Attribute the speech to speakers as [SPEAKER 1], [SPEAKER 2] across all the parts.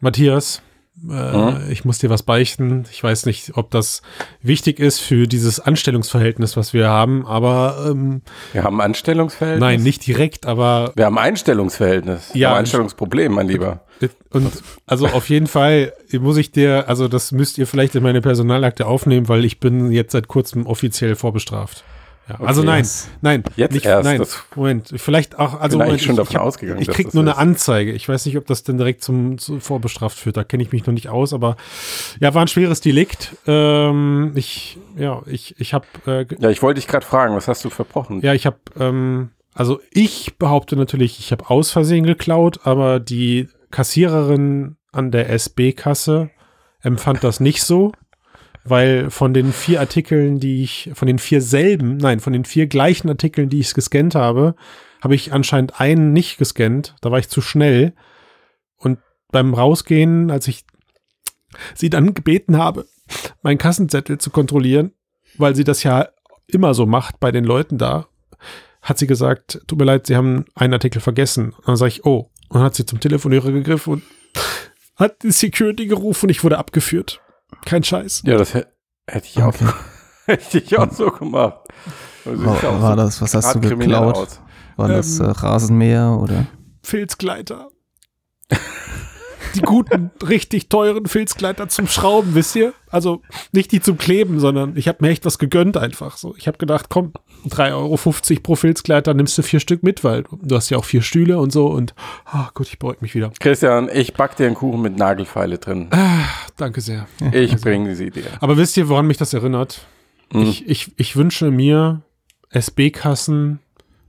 [SPEAKER 1] Matthias, äh,
[SPEAKER 2] Mhm.
[SPEAKER 1] ich muss dir was beichten. Ich weiß nicht, ob das wichtig ist für dieses Anstellungsverhältnis, was wir haben, aber ähm,
[SPEAKER 2] Wir haben Anstellungsverhältnis.
[SPEAKER 1] nein, nicht direkt, aber
[SPEAKER 2] Wir haben ein Einstellungsverhältnis.
[SPEAKER 1] Ja.
[SPEAKER 2] Ein Einstellungsproblem, mein Lieber.
[SPEAKER 1] und also auf jeden Fall muss ich dir, also das müsst ihr vielleicht in meine Personalakte aufnehmen, weil ich bin jetzt seit kurzem offiziell vorbestraft. Ja, also
[SPEAKER 2] Okay.
[SPEAKER 1] nein,
[SPEAKER 2] Yes.
[SPEAKER 1] nein,
[SPEAKER 2] Jetzt
[SPEAKER 1] nicht,
[SPEAKER 2] erst,
[SPEAKER 1] nein, Moment, vielleicht auch, also Moment,
[SPEAKER 2] schon
[SPEAKER 1] ich,
[SPEAKER 2] davon
[SPEAKER 1] ich,
[SPEAKER 2] ausgegangen,
[SPEAKER 1] ich krieg nur eine
[SPEAKER 2] ist.
[SPEAKER 1] Anzeige. Ich weiß nicht, ob das denn direkt zum, zu vorbestraft führt. Da kenne ich mich noch nicht aus, aber ja, war ein schweres Delikt. Ähm, ich, ja, ich, ich habe, äh,
[SPEAKER 2] Ja, ich wollte dich gerade fragen, was hast du verbrochen?
[SPEAKER 1] ja, ich habe, ähm, also ich behaupte natürlich, ich habe aus Versehen geklaut, aber die Kassiererin an der SB-Kasse empfand das nicht so, weil von den vier Artikeln, die ich, von den vier selben, nein, von den vier gleichen Artikeln, die ich gescannt habe, habe ich anscheinend einen nicht gescannt. Da war ich zu schnell. Und beim Rausgehen, als ich sie dann gebeten habe, meinen Kassenzettel zu kontrollieren, weil sie das ja immer so macht bei den Leuten da, hat sie gesagt, tut mir leid, sie haben einen Artikel vergessen. Und dann sage ich, oh. Und dann hat sie zum Telefonhörer gegriffen und hat die Security gerufen und ich wurde abgeführt. Kein Scheiß.
[SPEAKER 2] Ja, das hä- hätte ich auch
[SPEAKER 3] Okay.
[SPEAKER 2] so, hätte ich auch so gemacht. Also
[SPEAKER 3] War,
[SPEAKER 2] auch
[SPEAKER 3] war
[SPEAKER 2] so
[SPEAKER 3] das, was hast du geklaut?
[SPEAKER 2] aus.
[SPEAKER 3] War das äh,
[SPEAKER 1] Ähm,
[SPEAKER 3] Rasenmäher oder?
[SPEAKER 1] Filzgleiter. Die guten, richtig teuren Filzgleiter zum Schrauben, wisst ihr? Also nicht die zum Kleben, sondern ich habe mir echt was gegönnt einfach. So, ich habe gedacht, komm, 3,50 Euro pro Filzgleiter, nimmst du vier Stück mit, weil du hast ja auch vier Stühle und so und ah, gut, ich beruhig mich wieder.
[SPEAKER 2] Christian, ich back dir einen Kuchen mit Nagelfeile drin.
[SPEAKER 1] Danke sehr.
[SPEAKER 2] Ich bringe sie dir.
[SPEAKER 1] Aber wisst ihr, woran mich das erinnert?
[SPEAKER 2] Hm.
[SPEAKER 1] Ich, ich, ich wünsche mir SB-Kassen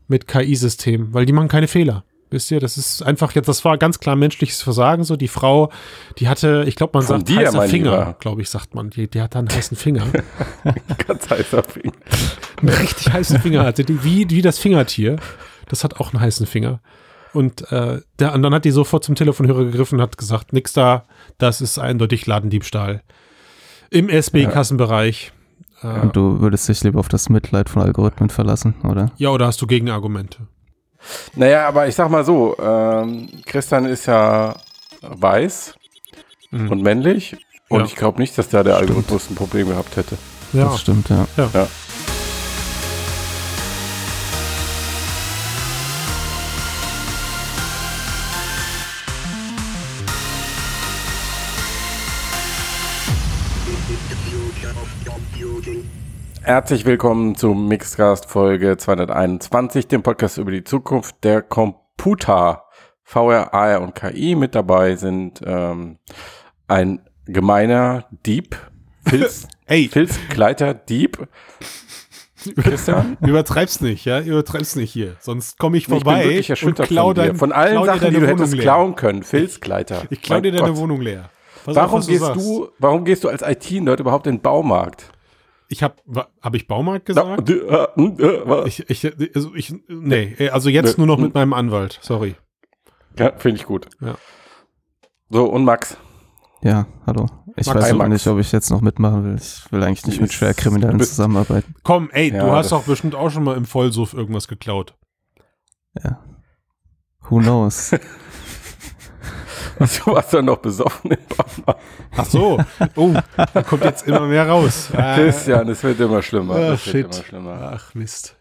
[SPEAKER 1] mit KI-System, weil die machen keine Fehler. Wisst ihr, das ist einfach jetzt, das war ganz klar menschliches Versagen. So, die Frau, die hatte, ich glaube, man
[SPEAKER 2] Von
[SPEAKER 1] sagt
[SPEAKER 2] dir,
[SPEAKER 1] heißer Finger, glaube ich, sagt man. Die, die hat einen heißen Finger.
[SPEAKER 2] Ganz heißer Finger.
[SPEAKER 1] einen richtig heißen Finger hatte die, wie, wie das Fingertier. Das hat auch einen heißen Finger. Und, äh, der, und dann hat die sofort zum Telefonhörer gegriffen und hat gesagt, nix da, das ist eindeutig Ladendiebstahl. Im SB-Kassenbereich. Äh,
[SPEAKER 3] Und du würdest dich lieber auf das Mitleid von Algorithmen verlassen, oder?
[SPEAKER 1] ja, oder hast du Gegenargumente?
[SPEAKER 2] Naja, aber ich sag mal so, ähm, Christian ist ja weiß
[SPEAKER 1] Mhm.
[SPEAKER 2] und männlich. Und
[SPEAKER 1] Ja.
[SPEAKER 2] ich glaube nicht, dass da der Algorithmus ein Problem gehabt hätte.
[SPEAKER 1] Ja.
[SPEAKER 3] Das stimmt, ja.
[SPEAKER 2] Herzlich willkommen zum Mixcast Folge 221, dem Podcast über die Zukunft der Computer, VR, AR und KI. Mit dabei sind ähm, ein gemeiner Dieb, Filz,
[SPEAKER 1] Ey,
[SPEAKER 2] Filzkleiter Dieb, Christian.
[SPEAKER 1] übertreib's nicht, ja? Übertreib's nicht hier. Sonst komme ich
[SPEAKER 2] Ich bin
[SPEAKER 1] vorbei
[SPEAKER 2] wirklich erschüttert
[SPEAKER 1] und klau dein,
[SPEAKER 2] Von allen
[SPEAKER 1] klau
[SPEAKER 2] Sachen, die du
[SPEAKER 1] Wohnung
[SPEAKER 2] hättest
[SPEAKER 1] leer.
[SPEAKER 2] klauen können. Filzkleiter.
[SPEAKER 1] Ich klau
[SPEAKER 2] Mein
[SPEAKER 1] dir deine
[SPEAKER 2] Gott.
[SPEAKER 1] Wohnung leer. Pass auf,
[SPEAKER 2] Warum
[SPEAKER 1] was
[SPEAKER 2] gehst
[SPEAKER 1] sagst.
[SPEAKER 2] du, warum gehst du als IT-Nerd überhaupt in den Baumarkt?
[SPEAKER 1] Ich habe hab ich Baumarkt gesagt?
[SPEAKER 2] Äh, was?
[SPEAKER 1] Ich, ich, also ich, nee, also jetzt nur noch mit meinem Anwalt. Sorry.
[SPEAKER 2] Ja, finde ich gut.
[SPEAKER 1] Ja.
[SPEAKER 2] So, und Max?
[SPEAKER 3] Ja, hallo. Ich
[SPEAKER 1] Max,
[SPEAKER 3] weiß auch
[SPEAKER 2] Max.
[SPEAKER 3] nicht, ob ich jetzt noch mitmachen will. Ich will eigentlich nicht mit Schwerkriminellen zusammenarbeiten.
[SPEAKER 1] Komm, ey,
[SPEAKER 2] Ja,
[SPEAKER 1] du hast doch bestimmt auch schon mal im Vollsuff irgendwas geklaut.
[SPEAKER 3] Ja. Who knows?
[SPEAKER 2] Du warst doch noch besoffen im Baumarkt.
[SPEAKER 1] Ach so. Oh, da kommt jetzt immer mehr raus.
[SPEAKER 2] Christian, es wird immer schlimmer. Es wird
[SPEAKER 1] shit.
[SPEAKER 2] immer schlimmer.
[SPEAKER 1] Ach, Mist.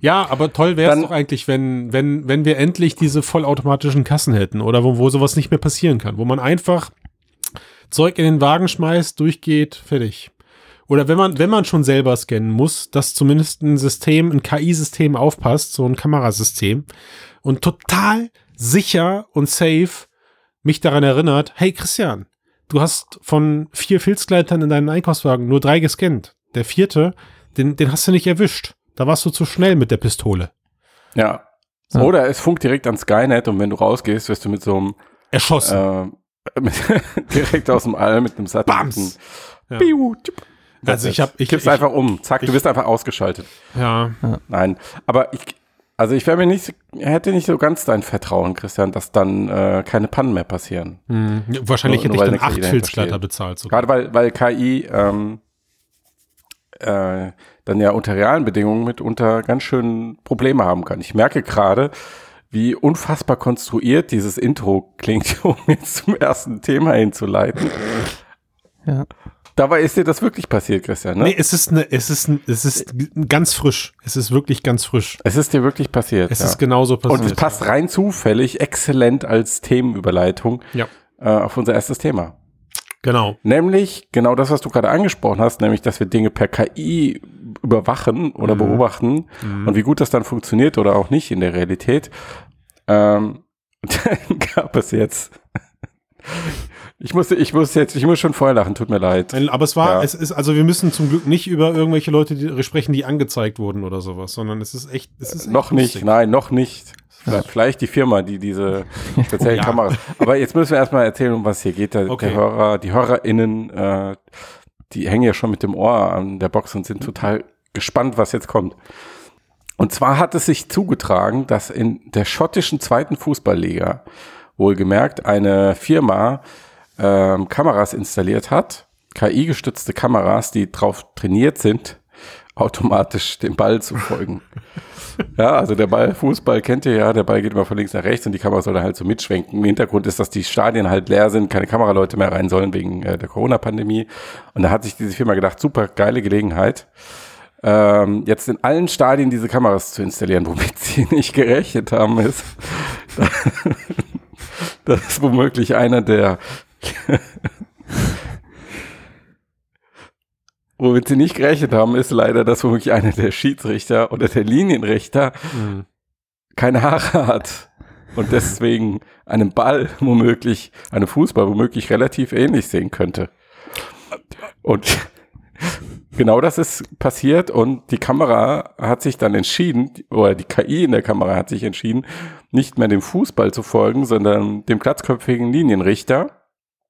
[SPEAKER 1] Ja, aber toll wäre es
[SPEAKER 2] Dann-
[SPEAKER 1] doch eigentlich, wenn, wenn, wenn wir endlich diese vollautomatischen Kassen hätten oder wo, wo sowas nicht mehr passieren kann, wo man einfach Zeug in den Wagen schmeißt, durchgeht, fertig. Oder wenn man, wenn man schon selber scannen muss, dass zumindest ein System, ein KI-System aufpasst, so ein Kamerasystem und total sicher und safe mich daran erinnert, hey Christian, du hast von vier Filzgleitern in deinem Einkaufswagen nur drei gescannt. Der vierte, den, den hast du nicht erwischt. Da warst du zu schnell mit der Pistole.
[SPEAKER 2] Ja.
[SPEAKER 3] Ja.
[SPEAKER 2] Oder es funkt direkt an Skynet und wenn du rausgehst, wirst du mit so einem
[SPEAKER 1] Erschossen.
[SPEAKER 2] äh, mit, direkt aus dem All mit einem Satelliten.
[SPEAKER 1] Bams. Ja. Also ich hab- ich-
[SPEAKER 2] Kippst
[SPEAKER 1] ich-
[SPEAKER 2] einfach um. Zack,
[SPEAKER 1] ich-
[SPEAKER 2] du wirst einfach ausgeschaltet.
[SPEAKER 1] ja.
[SPEAKER 2] Nein, aber ich, also ich wäre mir nicht, hätte nicht so ganz dein Vertrauen, Christian, dass dann äh, keine Pannen mehr passieren.
[SPEAKER 1] Hm. Wahrscheinlich
[SPEAKER 2] Nur-
[SPEAKER 1] hätte
[SPEAKER 2] nur
[SPEAKER 1] ich dann acht
[SPEAKER 2] steht.
[SPEAKER 1] bezahlt. Sogar.
[SPEAKER 2] Gerade weil, weil KI ähm, äh, dann ja unter realen Bedingungen mitunter ganz schön Probleme haben kann. Ich merke gerade, wie unfassbar konstruiert dieses Intro klingt, um jetzt zum ersten Thema hinzuleiten.
[SPEAKER 3] Ja.
[SPEAKER 2] Dabei ist dir das wirklich passiert, Christian, ne?
[SPEAKER 1] Nee, es ist, eine, es, ist ein, es ist ganz frisch. Es ist wirklich ganz frisch.
[SPEAKER 2] Es ist dir wirklich passiert.
[SPEAKER 1] Es
[SPEAKER 2] ja.
[SPEAKER 1] ist genauso passiert.
[SPEAKER 2] Und es passt rein zufällig exzellent als Themenüberleitung
[SPEAKER 1] Ja.
[SPEAKER 2] äh, auf unser erstes Thema.
[SPEAKER 1] Genau.
[SPEAKER 2] Nämlich genau das, was du gerade angesprochen hast, nämlich, dass wir Dinge per KI überwachen oder
[SPEAKER 1] Mhm.
[SPEAKER 2] beobachten und wie gut das dann funktioniert oder auch nicht in der Realität. Ähm, dann gab es jetzt. Ich muss, ich muss jetzt, ich muss schon vorher lachen, tut mir leid.
[SPEAKER 1] Aber es war,
[SPEAKER 2] Ja.
[SPEAKER 1] es ist, also wir müssen zum Glück nicht über irgendwelche Leute die, sprechen, die angezeigt wurden oder sowas, sondern es ist echt, es ist echt
[SPEAKER 2] Noch nicht,
[SPEAKER 1] lustig.
[SPEAKER 2] nein, noch nicht. Vielleicht, vielleicht die Firma, die diese speziellen
[SPEAKER 1] Ja.
[SPEAKER 2] Kameras. Aber jetzt müssen wir erstmal erzählen, um was hier geht. Der,
[SPEAKER 1] Okay.
[SPEAKER 2] der Hörer, die HörerInnen, äh, die hängen ja schon mit dem Ohr an der Box und sind total gespannt, was jetzt kommt. Und zwar hat es sich zugetragen, dass in der schottischen zweiten Fußballliga wohlgemerkt eine Firma ähm, Kameras installiert hat, KI-gestützte Kameras, die drauf trainiert sind, automatisch dem Ball zu folgen. ja, also der Ball, Fußball kennt ihr ja, der Ball geht immer von links nach rechts und die Kamera soll dann halt so mitschwenken. Im Hintergrund ist, dass die Stadien halt leer sind, keine Kameraleute mehr rein sollen wegen äh, der Corona-Pandemie. Und da hat sich diese Firma gedacht, super geile Gelegenheit, ähm, jetzt in allen Stadien diese Kameras zu installieren, womit sie nicht gerechnet haben, ist, dass womöglich einer der Womit sie nicht gerechnet haben, ist leider, dass womöglich einer der Schiedsrichter oder der Linienrichter
[SPEAKER 1] Mhm.
[SPEAKER 2] keine Haare hat und deswegen einen Ball womöglich, einen Fußball womöglich relativ ähnlich sehen könnte. Und genau das ist passiert und die Kamera hat sich dann entschieden, oder die KI in der Kamera hat sich entschieden, nicht mehr dem Fußball zu folgen, sondern dem glatzköpfigen Linienrichter,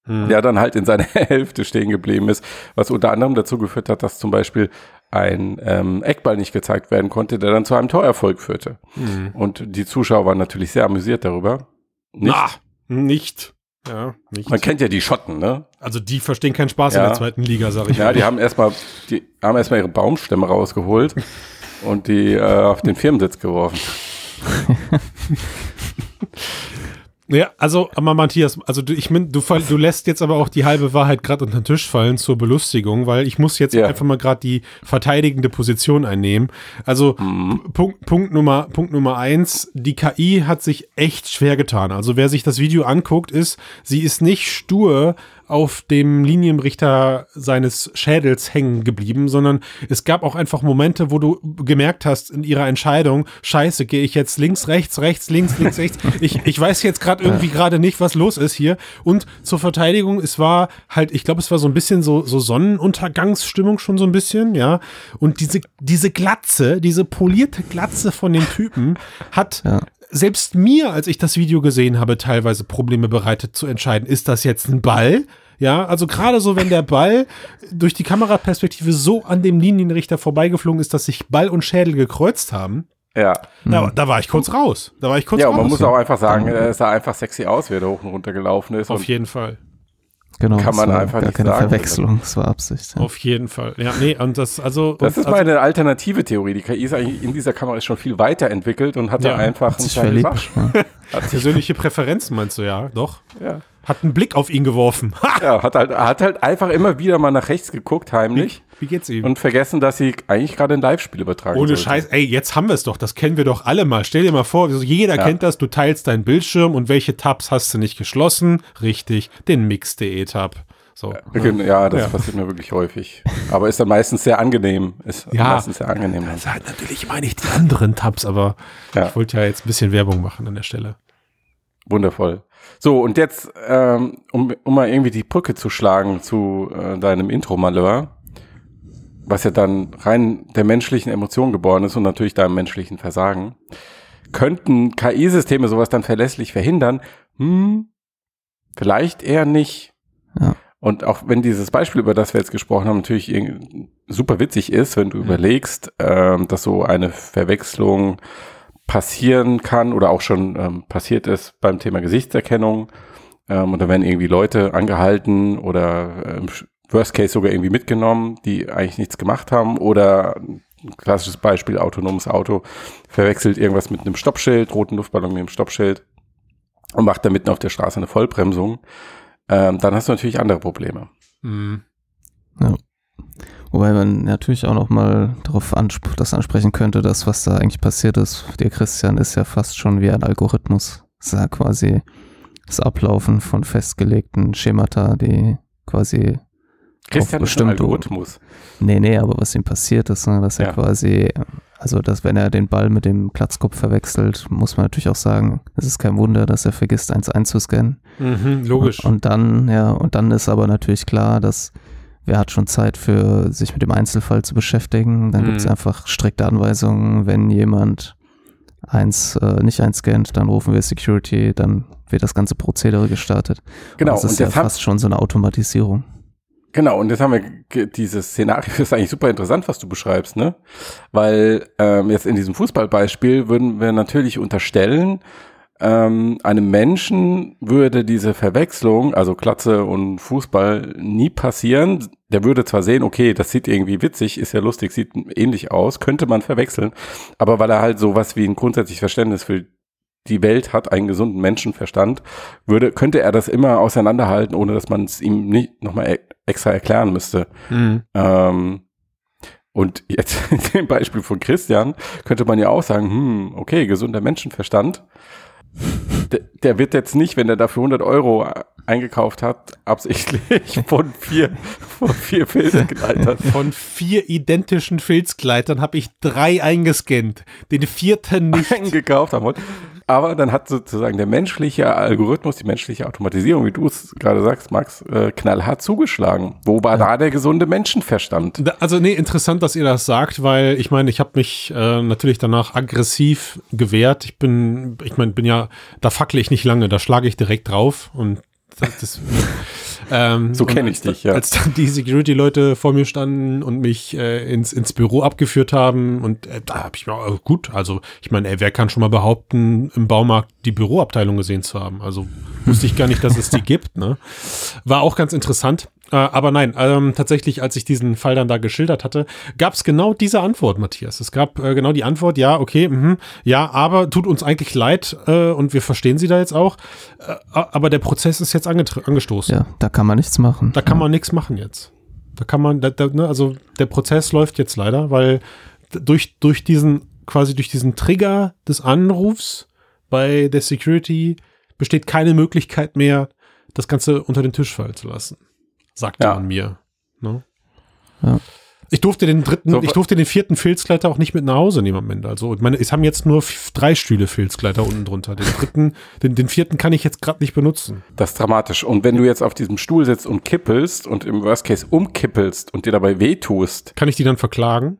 [SPEAKER 1] Mhm.
[SPEAKER 2] der dann halt in seiner Hälfte stehen geblieben ist, was unter anderem dazu geführt hat, dass zum Beispiel ein ähm, Eckball nicht gezeigt werden konnte, der dann zu einem Torerfolg führte.
[SPEAKER 1] Mhm.
[SPEAKER 2] Und die Zuschauer waren natürlich sehr amüsiert darüber. Nicht?
[SPEAKER 1] Na, nicht. Ja, nicht.
[SPEAKER 2] Man kennt ja die Schotten, ne?
[SPEAKER 1] Also die verstehen keinen Spaß in
[SPEAKER 2] Ja.
[SPEAKER 1] der zweiten Liga, sag ich
[SPEAKER 2] Ja,
[SPEAKER 1] mal.
[SPEAKER 2] die haben erstmal, die haben erstmal ihre Baumstämme rausgeholt und die äh, auf den Firmensitz geworfen.
[SPEAKER 1] Ja, also, aber Matthias, also du, ich mein, du, du lässt jetzt aber auch die halbe Wahrheit gerade unter den Tisch fallen zur Belustigung, weil ich muss jetzt
[SPEAKER 2] Ja.
[SPEAKER 1] einfach mal gerade die verteidigende Position einnehmen. Also
[SPEAKER 2] Mhm.
[SPEAKER 1] Punkt, Punkt, Nummer, Punkt Nummer eins, die KI hat sich echt schwer getan. Also wer sich das Video anguckt, ist, sie ist nicht stur auf dem Linienrichter seines Schädels hängen geblieben, sondern es gab auch einfach Momente, wo du gemerkt hast in ihrer Entscheidung, scheiße, gehe ich jetzt links, rechts, rechts, links, links, rechts. Ich, ich weiß jetzt gerade irgendwie gerade nicht, was los ist hier. Und zur Verteidigung, es war halt, ich glaube, es war so ein bisschen so, so Sonnenuntergangsstimmung schon so ein bisschen, ja. Und diese, diese Glatze, diese polierte Glatze von den Typen hat
[SPEAKER 3] Ja.
[SPEAKER 1] Selbst mir, als ich das Video gesehen habe, teilweise Probleme bereitet zu entscheiden, ist das jetzt ein Ball? Ja, also gerade so, wenn der Ball durch die Kameraperspektive so an dem Linienrichter vorbeigeflogen ist, dass sich Ball und Schädel gekreuzt haben,
[SPEAKER 2] Ja.
[SPEAKER 1] da, da war ich kurz raus. Da war ich kurz
[SPEAKER 2] Ja, und
[SPEAKER 1] raus.
[SPEAKER 2] man muss auch einfach sagen, äh, es sah einfach sexy aus, wie er da hoch und runter gelaufen ist.
[SPEAKER 1] Auf
[SPEAKER 2] und
[SPEAKER 1] jeden Fall.
[SPEAKER 3] Genau.
[SPEAKER 2] Kann
[SPEAKER 3] das
[SPEAKER 2] man
[SPEAKER 3] war
[SPEAKER 2] einfach
[SPEAKER 3] gar
[SPEAKER 2] nicht
[SPEAKER 3] keine
[SPEAKER 2] sagen.
[SPEAKER 3] Verwechslung, das war Absicht. Ja.
[SPEAKER 1] Auf jeden Fall. Ja, nee, und das, also.
[SPEAKER 2] das
[SPEAKER 1] und,
[SPEAKER 2] ist meine alternative Theorie. Die KI ist eigentlich in dieser Kamera ist schon viel weiterentwickelt und hat
[SPEAKER 1] Ja.
[SPEAKER 2] da einfach
[SPEAKER 3] Hat sich
[SPEAKER 2] kleines
[SPEAKER 3] verliebt. Ja.
[SPEAKER 2] Hat
[SPEAKER 1] also persönliche Präferenzen meinst du, ja, doch.
[SPEAKER 2] ja.
[SPEAKER 1] Hat einen Blick auf ihn geworfen. Ha!
[SPEAKER 2] ja, hat halt, hat halt einfach immer wieder mal nach rechts geguckt, heimlich,
[SPEAKER 1] Wie geht's ihm?
[SPEAKER 2] und vergessen, dass sie eigentlich gerade ein Live-Spiel übertragen
[SPEAKER 1] Ohne
[SPEAKER 2] sollte.
[SPEAKER 1] Scheiß, ey, jetzt haben wir es doch. Das kennen wir doch alle mal. Stell dir mal vor, jeder
[SPEAKER 2] Ja.
[SPEAKER 1] kennt das. Du teilst deinen Bildschirm und welche Tabs hast du nicht geschlossen? Richtig, den Mix.de-Tab. So.
[SPEAKER 2] Ja, das
[SPEAKER 1] Ja.
[SPEAKER 2] passiert mir wirklich häufig. Aber ist dann meistens sehr angenehm. Ist
[SPEAKER 1] Ja.
[SPEAKER 2] meistens sehr angenehm. dann.
[SPEAKER 1] Also halt natürlich meine ich die anderen Tabs, aber
[SPEAKER 2] Ja.
[SPEAKER 1] ich wollte ja jetzt ein bisschen Werbung machen an der Stelle.
[SPEAKER 2] Wundervoll. So, und jetzt, ähm, um, um mal irgendwie die Brücke zu schlagen zu äh, deinem Intro-Malheur, was ja dann rein der menschlichen Emotion geboren ist und natürlich deinem menschlichen Versagen, könnten KI-Systeme sowas dann verlässlich verhindern? Hm, vielleicht eher nicht.
[SPEAKER 3] Ja.
[SPEAKER 2] Und auch wenn dieses Beispiel, über das wir jetzt gesprochen haben, natürlich super witzig ist, wenn du überlegst, ähm, dass so eine Verwechslung passieren kann oder auch schon ähm, passiert ist beim Thema Gesichtserkennung. Ähm, und da werden irgendwie Leute angehalten oder ähm, Worst Case sogar irgendwie mitgenommen, die eigentlich nichts gemacht haben oder klassisches Beispiel, autonomes Auto, verwechselt irgendwas mit einem Stoppschild, roten Luftballon mit einem Stoppschild und macht da mitten auf der Straße eine Vollbremsung, ähm, dann hast du natürlich andere Probleme.
[SPEAKER 1] Mhm.
[SPEAKER 3] Ja. Wobei man natürlich auch noch mal darauf ansp das ansprechen könnte, dass was da eigentlich passiert ist, der Christian ist ja fast schon wie ein Algorithmus. Das ist ja quasi das Ablaufen von festgelegten Schemata, die quasi
[SPEAKER 2] Christian ist ein Algorithmus.
[SPEAKER 3] Nee, nee, aber was ihm passiert ist, ne, dass er
[SPEAKER 2] Ja.
[SPEAKER 3] quasi, also dass wenn er den Ball mit dem Platzkopf verwechselt, muss man natürlich auch sagen, es ist kein Wunder, dass er vergisst, eins einzuscannen.
[SPEAKER 1] Mhm, logisch.
[SPEAKER 3] Und, und dann, ja, und dann ist aber natürlich klar, dass wer hat schon Zeit für sich mit dem Einzelfall zu beschäftigen. Dann
[SPEAKER 1] Mhm.
[SPEAKER 3] gibt es einfach strikte Anweisungen, wenn jemand eins äh, nicht einscannt, dann rufen wir Security, dann wird das ganze Prozedere gestartet.
[SPEAKER 2] Genau,
[SPEAKER 3] das ist
[SPEAKER 2] und
[SPEAKER 3] ja fast schon so eine Automatisierung.
[SPEAKER 2] Genau, und jetzt haben wir dieses Szenario, das ist eigentlich super interessant, was du beschreibst, ne? Weil ähm, jetzt in diesem Fußballbeispiel würden wir natürlich unterstellen, ähm, einem Menschen würde diese Verwechslung, also Klatze und Fußball, nie passieren. Der würde zwar sehen, okay, das sieht irgendwie witzig, ist ja lustig, sieht ähnlich aus, könnte man verwechseln, aber weil er halt sowas wie ein grundsätzliches Verständnis für die Welt hat, einen gesunden Menschenverstand, würde, könnte er das immer auseinanderhalten, ohne dass man es ihm nicht nochmal extra erklären müsste.
[SPEAKER 1] Mhm.
[SPEAKER 2] Ähm, und jetzt in dem Beispiel von Christian könnte man ja auch sagen, hm, okay, gesunder Menschenverstand. Der, der wird jetzt nicht, wenn er dafür 100 Euro eingekauft hat, absichtlich von vier, von vier Filzgleitern.
[SPEAKER 1] Von vier identischen Filzgleitern habe ich drei eingescannt. Den vierten nicht.
[SPEAKER 2] eingekauft haben wollte. Aber dann hat sozusagen der menschliche Algorithmus, die menschliche Automatisierung, wie du es gerade sagst, Max, äh, knallhart zugeschlagen. Wo war da der gesunde Menschenverstand?
[SPEAKER 1] Also nee, interessant, dass ihr das sagt, weil ich meine, ich habe mich äh, natürlich danach aggressiv gewehrt. Ich bin, ich meine, bin ja, da fackle ich nicht lange, da schlage ich direkt drauf und das, das ähm,
[SPEAKER 2] So
[SPEAKER 1] und
[SPEAKER 2] kenn
[SPEAKER 1] als
[SPEAKER 2] ich dich, ja.
[SPEAKER 1] Als dann die Security-Leute vor mir standen und mich äh, ins, ins Büro abgeführt haben und äh, da habe ich mir äh, gut, also ich meine, wer kann schon mal behaupten, im Baumarkt die Büroabteilung gesehen zu haben? Also wusste ich gar nicht, dass es die gibt. Ne? War auch ganz interessant. Äh, aber nein, ähm, tatsächlich, als ich diesen Fall dann da geschildert hatte, gab es genau diese Antwort, Matthias. Es gab äh, genau die Antwort, ja, okay, mhm, ja, aber tut uns eigentlich leid äh, und wir verstehen Sie da jetzt auch. Äh, aber der Prozess ist jetzt angestoßen.
[SPEAKER 3] Ja, da kann man nichts machen.
[SPEAKER 1] Da kann man nichts machen jetzt. Da kann man, da, da, ne, also der Prozess läuft jetzt leider, weil durch, durch diesen, quasi durch diesen Trigger des Anrufs bei der Security besteht keine Möglichkeit mehr, das Ganze unter den Tisch fallen zu lassen. Sagte
[SPEAKER 2] Ja.
[SPEAKER 1] man mir. Ne?
[SPEAKER 3] Ja.
[SPEAKER 1] Ich durfte den dritten,
[SPEAKER 2] So,
[SPEAKER 1] ich durfte den vierten Filzgleiter auch nicht mit nach Hause nehmen am Ende. Also, ich meine, es haben jetzt nur drei Stühle Filzgleiter unten drunter. Den dritten, den, den vierten kann ich jetzt gerade nicht benutzen.
[SPEAKER 2] Das ist dramatisch. Und wenn du jetzt auf diesem Stuhl sitzt und kippelst und im Worst Case umkippelst und dir dabei wehtust,
[SPEAKER 1] Kann ich die dann verklagen?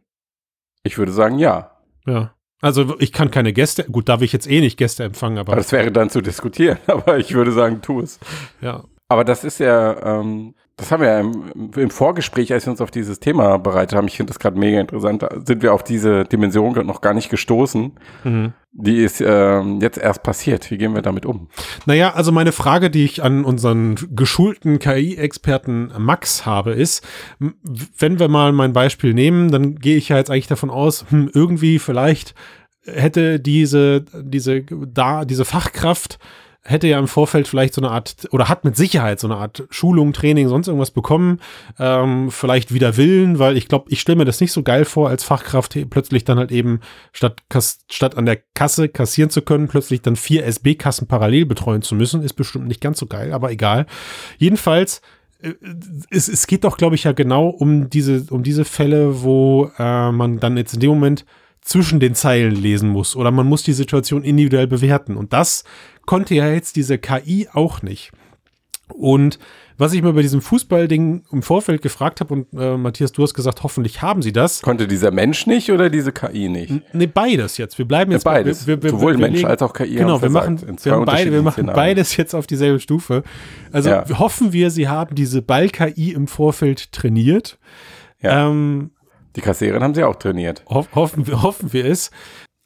[SPEAKER 2] ich würde sagen, ja.
[SPEAKER 1] Ja. Also ich kann keine Gäste, gut, darf ich jetzt eh nicht Gäste empfangen, aber
[SPEAKER 2] Aber das wäre dann zu diskutieren. Aber ich würde sagen, tu es.
[SPEAKER 1] ja.
[SPEAKER 2] Aber das ist ja, ähm, das haben wir ja im, im Vorgespräch, als wir uns auf dieses Thema bereitet haben, ich finde das gerade mega interessant, sind wir auf diese Dimension noch gar nicht gestoßen.
[SPEAKER 1] Mhm.
[SPEAKER 2] Die ist ähm, jetzt erst passiert. Wie gehen wir damit um?
[SPEAKER 1] Naja, also meine Frage, die ich an unseren geschulten KI-Experten Max habe, ist, wenn wir mal mein Beispiel nehmen, dann gehe ich ja jetzt eigentlich davon aus, hm, irgendwie vielleicht hätte diese, diese, da, diese Fachkraft hätte ja im Vorfeld vielleicht so eine Art, oder hat mit Sicherheit so eine Art Schulung, Training, sonst irgendwas bekommen, ähm, vielleicht wider Willen, weil ich glaube, ich stelle mir das nicht so geil vor, als Fachkraft plötzlich dann halt eben statt, statt an der Kasse kassieren zu können, plötzlich dann vier SB-Kassen parallel betreuen zu müssen, ist bestimmt nicht ganz so geil, aber egal. Jedenfalls, äh, es, es geht doch, glaube ich, ja genau um diese, um diese Fälle, wo äh, man dann jetzt in dem Moment zwischen den Zeilen lesen muss oder man muss die Situation individuell bewerten. Und das konnte ja jetzt diese KI auch nicht. Und was ich mir bei diesem Fußballding im Vorfeld gefragt habe, und äh, Matthias, du hast gesagt, hoffentlich haben sie das.
[SPEAKER 2] Konnte dieser Mensch nicht oder diese KI nicht?
[SPEAKER 1] Ne, beides jetzt. Wir bleiben jetzt
[SPEAKER 2] Ja, beides.
[SPEAKER 1] Wir, wir,
[SPEAKER 2] Sowohl
[SPEAKER 1] wir
[SPEAKER 2] Mensch
[SPEAKER 1] legen-
[SPEAKER 2] als auch KI
[SPEAKER 1] Genau, wir machen, wir, haben beide, wir machen beides jetzt auf dieselbe Stufe. Also
[SPEAKER 2] Ja.
[SPEAKER 1] hoffen wir, sie haben diese Ball-KI im Vorfeld trainiert.
[SPEAKER 2] Ja.
[SPEAKER 1] Ähm,
[SPEAKER 2] Die Kassiererin haben sie auch trainiert.
[SPEAKER 1] Hoff, hoffen, wir, hoffen wir es.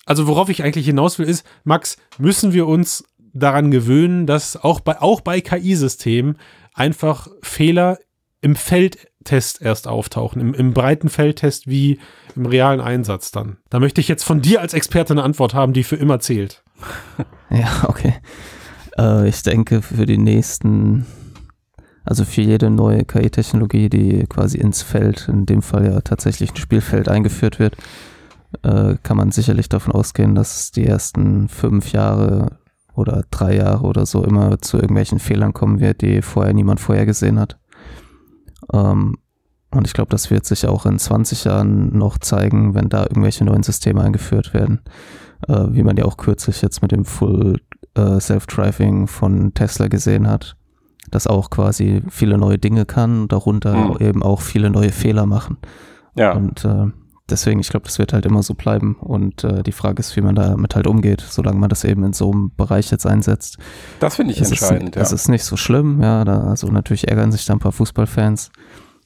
[SPEAKER 1] Also worauf ich eigentlich hinaus will, ist, Max, müssen wir uns daran gewöhnen, dass auch bei, auch bei KI-Systemen einfach Fehler im Feld Test erst auftauchen, im, im breiten Feldtest wie im realen Einsatz dann. Da möchte ich jetzt von dir als Experte eine Antwort haben, die für immer zählt.
[SPEAKER 3] Ja, okay. Äh, ich denke, für die nächsten, also für jede neue KI-Technologie, die quasi ins Feld, in dem Fall ja tatsächlich ein Spielfeld eingeführt wird, äh, kann man sicherlich davon ausgehen, dass die ersten fünf Jahre oder drei Jahre oder so immer zu irgendwelchen Fehlern kommen wird, die vorher niemand vorhergesehen hat. Ähm, und ich glaube, das wird sich auch in 20 Jahren noch zeigen, wenn da irgendwelche neuen Systeme eingeführt werden. Äh, wie man ja auch kürzlich jetzt mit dem Full äh, Self-Driving von Tesla gesehen hat, das auch quasi viele neue Dinge kann, darunter
[SPEAKER 2] Mhm.
[SPEAKER 3] eben auch viele neue Fehler machen.
[SPEAKER 2] Ja,
[SPEAKER 3] Und äh, deswegen, ich glaube, das wird halt immer so bleiben. Und äh, die Frage ist, wie man damit halt umgeht, solange man das eben in so einem Bereich jetzt einsetzt.
[SPEAKER 2] das finde ich
[SPEAKER 3] es
[SPEAKER 2] entscheidend.
[SPEAKER 3] ist, es
[SPEAKER 2] ja.
[SPEAKER 3] ist nicht so schlimm, ja. Da, also natürlich ärgern sich da ein paar Fußballfans.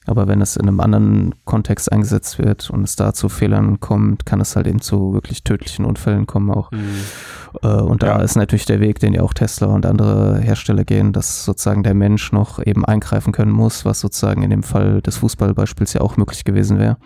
[SPEAKER 3] Aber wenn es in einem anderen Kontext eingesetzt wird und es da zu Fehlern kommt, kann es halt eben zu wirklich tödlichen Unfällen kommen auch. Äh, und da
[SPEAKER 2] Ja.
[SPEAKER 3] ist natürlich der Weg, den ja auch Tesla und andere Hersteller gehen, dass sozusagen der Mensch noch eben eingreifen können muss, was sozusagen in dem Fall des Fußballbeispiels ja auch möglich gewesen wäre.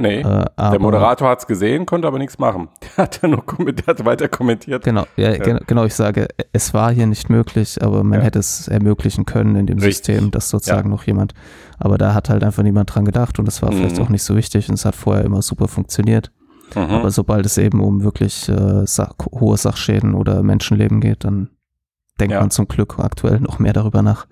[SPEAKER 2] Nee,
[SPEAKER 3] Äh,
[SPEAKER 2] der Moderator hat es gesehen, konnte aber nichts machen. Der hat ja nur hat weiter kommentiert.
[SPEAKER 3] Genau, ja,
[SPEAKER 2] Ja.
[SPEAKER 3] gen- genau, ich sage, es war hier nicht möglich, aber man
[SPEAKER 2] Ja.
[SPEAKER 3] hätte es ermöglichen können in dem
[SPEAKER 2] Richtig.
[SPEAKER 3] System, dass sozusagen noch jemand, aber da hat halt einfach niemand dran gedacht und es war vielleicht
[SPEAKER 2] Mhm.
[SPEAKER 3] auch nicht so wichtig und es hat vorher immer super funktioniert.
[SPEAKER 2] Mhm.
[SPEAKER 3] Aber sobald es eben um wirklich äh, Sach hohe Sachschäden oder Menschenleben geht, dann denkt man zum Glück aktuell noch mehr darüber nach.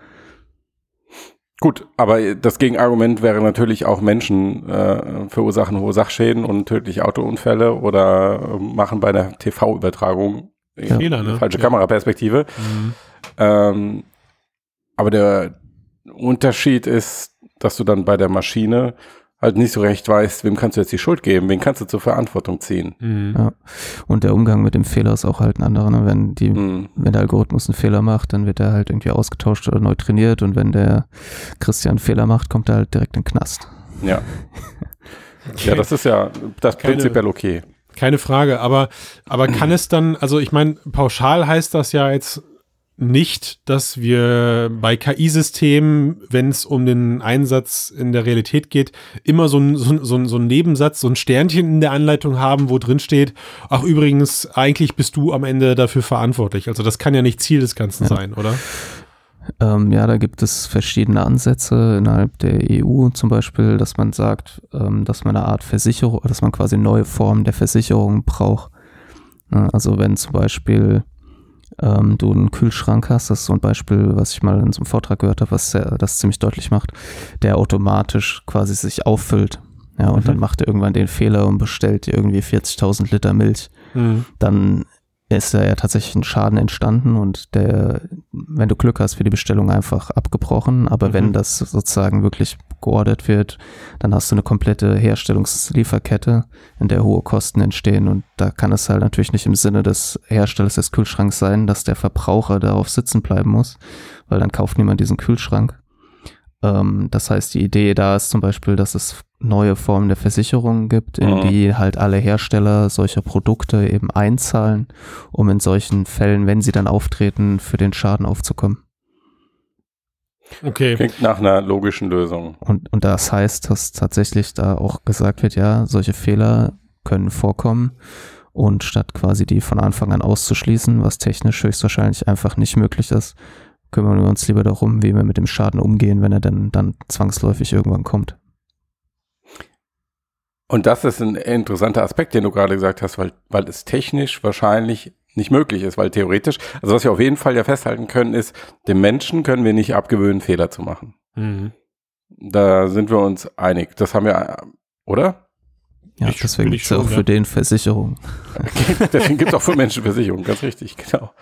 [SPEAKER 2] Gut, aber das Gegenargument wäre natürlich auch Menschen äh, verursachen hohe Sachschäden und tödliche Autounfälle oder äh, machen bei einer TV-Übertragung
[SPEAKER 3] Ja.
[SPEAKER 1] Fehler, ne?
[SPEAKER 2] falsche
[SPEAKER 1] Ja.
[SPEAKER 2] Kameraperspektive.
[SPEAKER 1] Mhm.
[SPEAKER 2] Ähm, aber der Unterschied ist, dass du dann bei der Maschine halt nicht so recht weißt, wem kannst du jetzt die Schuld geben, wen kannst du zur Verantwortung ziehen.
[SPEAKER 1] Mhm.
[SPEAKER 3] Ja. Und der Umgang mit dem Fehler ist auch halt ein anderer. Ne? Wenn, die,
[SPEAKER 2] Hm.
[SPEAKER 3] wenn der Algorithmus einen Fehler macht, dann wird er halt irgendwie ausgetauscht oder neu trainiert und wenn der Christian einen Fehler macht, kommt er halt direkt in den Knast.
[SPEAKER 2] Ja. ja, das ist ja das
[SPEAKER 1] Keine-
[SPEAKER 2] prinzipiell okay.
[SPEAKER 1] Keine Frage, aber, aber kann es dann, also ich meine, pauschal heißt das ja jetzt nicht, dass wir bei KI-Systemen, wenn es um den Einsatz in der Realität geht, immer so ein, so, ein- so, ein- so ein Nebensatz, so ein Sternchen in der Anleitung haben, wo drin steht, ach übrigens, eigentlich bist du am Ende dafür verantwortlich. Also das kann ja nicht Ziel des Ganzen
[SPEAKER 3] Ja.
[SPEAKER 1] sein, oder?
[SPEAKER 3] Ähm, ja, da gibt es verschiedene Ansätze innerhalb der EU zum Beispiel, dass man sagt, ähm, dass man eine Art Versicherung, dass man quasi neue Formen der Versicherung braucht. Ja, Also wenn zum Beispiel ähm, du einen Kühlschrank hast, das ist so ein Beispiel, was ich mal in so einem Vortrag gehört habe, was sehr, das ziemlich deutlich macht, der automatisch quasi sich auffüllt. Ja, und
[SPEAKER 1] Mhm.
[SPEAKER 3] dann macht er irgendwann den Fehler und bestellt irgendwie 40.000 Liter Milch
[SPEAKER 1] Mhm.
[SPEAKER 3] dann ist da ja tatsächlich ein Schaden entstanden und der, wenn du Glück hast, wird die Bestellung einfach abgebrochen. Aber
[SPEAKER 1] Mhm.
[SPEAKER 3] wenn das sozusagen wirklich geordert wird, dann hast du eine komplette Herstellungslieferkette, in der hohe Kosten entstehen. Und da kann es halt natürlich nicht im Sinne des Herstellers des Kühlschranks sein, dass der Verbraucher darauf sitzen bleiben muss, weil dann kauft niemand diesen Kühlschrank. Ähm, das heißt, die Idee da ist zum Beispiel, dass es neue Formen der Versicherungen gibt, in
[SPEAKER 2] Mhm.
[SPEAKER 3] die halt alle Hersteller solcher Produkte eben einzahlen, um in solchen Fällen, wenn sie dann auftreten, für den Schaden aufzukommen.
[SPEAKER 1] Okay.
[SPEAKER 2] Klingt nach einer logischen Lösung.
[SPEAKER 3] Und, und das heißt, dass tatsächlich da auch gesagt wird, ja, solche Fehler können vorkommen. Und statt quasi die von Anfang an auszuschließen, was technisch höchstwahrscheinlich einfach nicht möglich ist, kümmern wir uns lieber darum, wie wir mit dem Schaden umgehen, wenn er dann, dann zwangsläufig irgendwann kommt.
[SPEAKER 2] Und das ist ein interessanter Aspekt, den du gerade gesagt hast, weil, weil es technisch wahrscheinlich nicht möglich ist, weil theoretisch, also was wir auf jeden Fall ja festhalten können, ist, dem Menschen können wir nicht abgewöhnen, Fehler zu machen.
[SPEAKER 1] Mhm.
[SPEAKER 2] Da sind wir uns einig. Das haben wir, oder?
[SPEAKER 3] Ja,
[SPEAKER 1] Ich-
[SPEAKER 3] deswegen
[SPEAKER 1] will ich
[SPEAKER 3] gibt es auch
[SPEAKER 1] ja.
[SPEAKER 3] für den Versicherung.
[SPEAKER 2] Deswegen gibt es auch für Menschenversicherung, ganz richtig, genau.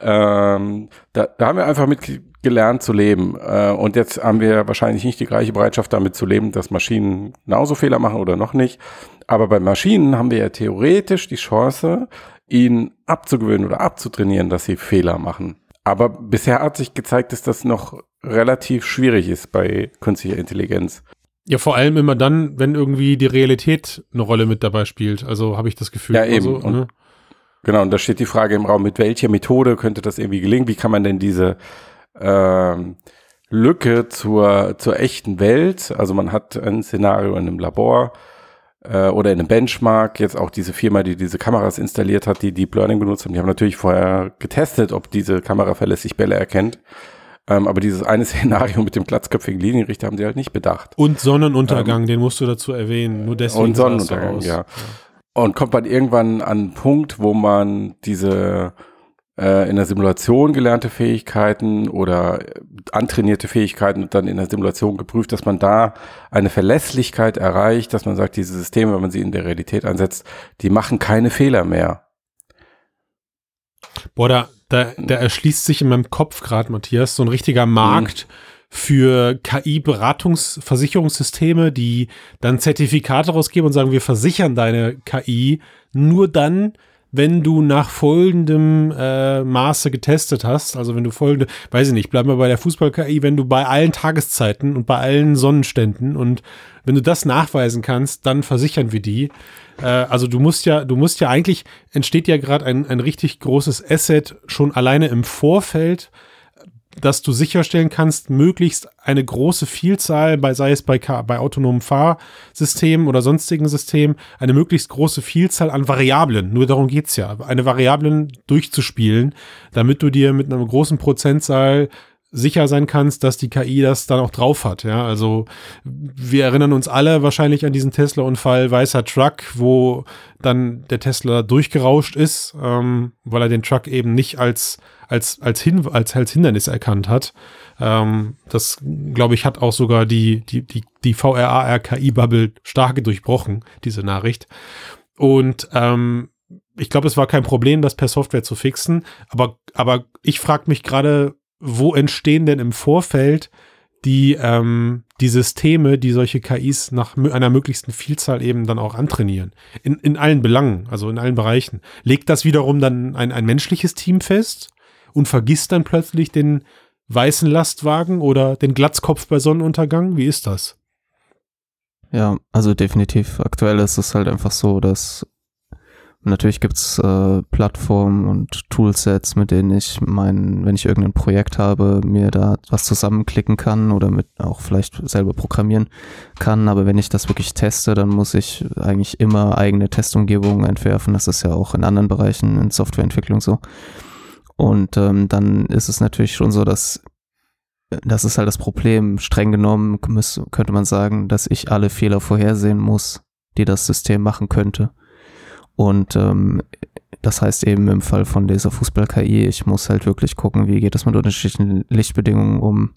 [SPEAKER 2] Ähm, da, da haben wir einfach mit gelernt zu leben. Äh, und jetzt haben wir wahrscheinlich nicht die gleiche Bereitschaft damit zu leben, dass Maschinen genauso Fehler machen oder noch nicht. Aber bei Maschinen haben wir ja theoretisch die Chance, ihnen abzugewöhnen oder abzutrainieren, dass sie Fehler machen. Aber bisher hat sich gezeigt, dass das noch relativ schwierig ist bei künstlicher Intelligenz.
[SPEAKER 1] Ja, vor allem immer dann, wenn irgendwie die Realität eine Rolle mit dabei spielt. Also habe ich das Gefühl.
[SPEAKER 2] Ja, eben.
[SPEAKER 1] Also,
[SPEAKER 2] Und-
[SPEAKER 1] ne?
[SPEAKER 2] Genau, und da steht die Frage im Raum, mit welcher Methode könnte das irgendwie gelingen? Wie kann man denn diese ähm, Lücke zur, zur echten Welt. Also man hat ein Szenario in einem Labor äh, oder in einem Benchmark. Jetzt auch diese Firma, die diese Kameras installiert hat, die Deep Learning benutzt haben, die haben natürlich vorher getestet, ob diese Kamera verlässlich Bälle erkennt. Ähm, aber dieses eine Szenario mit dem glatzköpfigen Linienrichter haben sie halt nicht bedacht.
[SPEAKER 1] Und Sonnenuntergang, ähm, den musst du dazu erwähnen. Nur deswegen.
[SPEAKER 2] Und Sonnenuntergang, ja. ja. Und kommt man irgendwann an einen Punkt, wo man diese in der Simulation gelernte Fähigkeiten oder antrainierte Fähigkeiten und dann in der Simulation geprüft, dass man da eine Verlässlichkeit erreicht, dass man sagt, diese Systeme, wenn man sie in der Realität einsetzt, die machen keine Fehler mehr.
[SPEAKER 1] Boah, da, da, da erschließt sich in meinem Kopf gerade, Matthias, so ein richtiger Markt. Mhm für KI-Beratungsversicherungssysteme, die dann Zertifikate rausgeben und sagen, wir versichern deine KI nur dann, wenn du nach folgendem äh, Maße getestet hast, also wenn du folgende, weiß ich nicht, bleiben wir bei der Fußball-KI, wenn du bei allen Tageszeiten und bei allen Sonnenständen und wenn du das nachweisen kannst, dann versichern wir die. Äh, also du musst ja, du musst ja eigentlich, entsteht ja gerade ein, ein richtig großes Asset schon alleine im Vorfeld, dass du sicherstellen kannst, möglichst eine große Vielzahl, bei, sei es bei, bei autonomen Fahrsystemen oder sonstigen Systemen, eine möglichst große Vielzahl an Variablen, nur darum geht's ja, eine Variablen durchzuspielen, damit du dir mit einer großen Prozentzahl sicher sein kannst, dass die KI das dann auch drauf hat. Ja, also wir erinnern uns alle wahrscheinlich an diesen Tesla-Unfall weißer Truck, wo dann der Tesla durchgerauscht ist, ähm, weil er den Truck eben nicht als als, als, Hin als, als Hindernis erkannt hat. Ähm, das, glaube ich, hat auch sogar die, die, die, die VRA-RKI-Bubble stark durchbrochen, diese Nachricht. Und ähm, ich glaube, es war kein Problem, das per Software zu fixen. Aber, aber ich frage mich gerade, wo entstehen denn im Vorfeld die, ähm, die Systeme, die solche KIs nach einer möglichsten Vielzahl eben dann auch antrainieren. In, in allen Belangen, also in allen Bereichen. Legt das wiederum dann ein, ein menschliches Team fest? Und vergisst dann plötzlich den weißen Lastwagen oder den Glatzkopf bei Sonnenuntergang? Wie ist das?
[SPEAKER 3] Ja, also definitiv. Aktuell ist es halt einfach so, dass natürlich gibt's äh, Plattformen und Toolsets, mit denen ich mein, wenn ich irgendein Projekt habe, mir da was zusammenklicken kann oder mit auch vielleicht selber programmieren kann. Aber wenn ich das wirklich teste, dann muss ich eigentlich immer eigene Testumgebungen entwerfen. Das ist ja auch in anderen Bereichen in Softwareentwicklung so. Und ähm, dann ist es natürlich schon so, dass das ist halt das Problem. Streng genommen muss, könnte man sagen, dass ich alle Fehler vorhersehen muss, die das System machen könnte. Und ähm, das heißt eben im Fall von dieser Fußball-KI, ich muss halt wirklich gucken, wie geht es mit unterschiedlichen Lichtbedingungen um,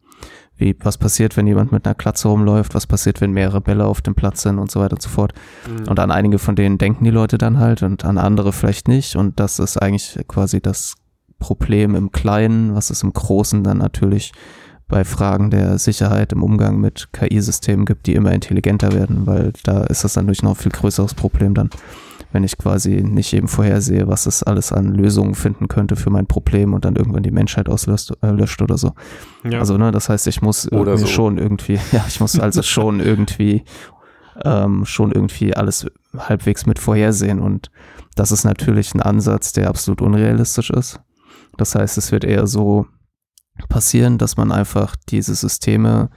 [SPEAKER 3] wie, was passiert, wenn jemand mit einer Klatze rumläuft, was passiert, wenn mehrere Bälle auf dem Platz sind und so weiter und so fort. Mhm. Und an einige von denen denken die Leute dann halt und an andere vielleicht nicht. Und das ist eigentlich quasi das Problem im Kleinen, was es im Großen dann natürlich bei Fragen der Sicherheit im Umgang mit KI-Systemen gibt, die immer intelligenter werden, weil da ist das natürlich noch ein viel größeres Problem dann, wenn ich quasi nicht eben vorhersehe, was es alles an Lösungen finden könnte für mein Problem und dann irgendwann die Menschheit auslöscht äh, löscht oder so. Ja. Also, ne, das heißt, ich muss oder so. schon irgendwie, ja, ich muss also schon irgendwie ähm, schon irgendwie alles halbwegs mit vorhersehen und das ist natürlich ein Ansatz, der absolut unrealistisch ist das heißt, es wird eher so passieren, dass man einfach diese Systeme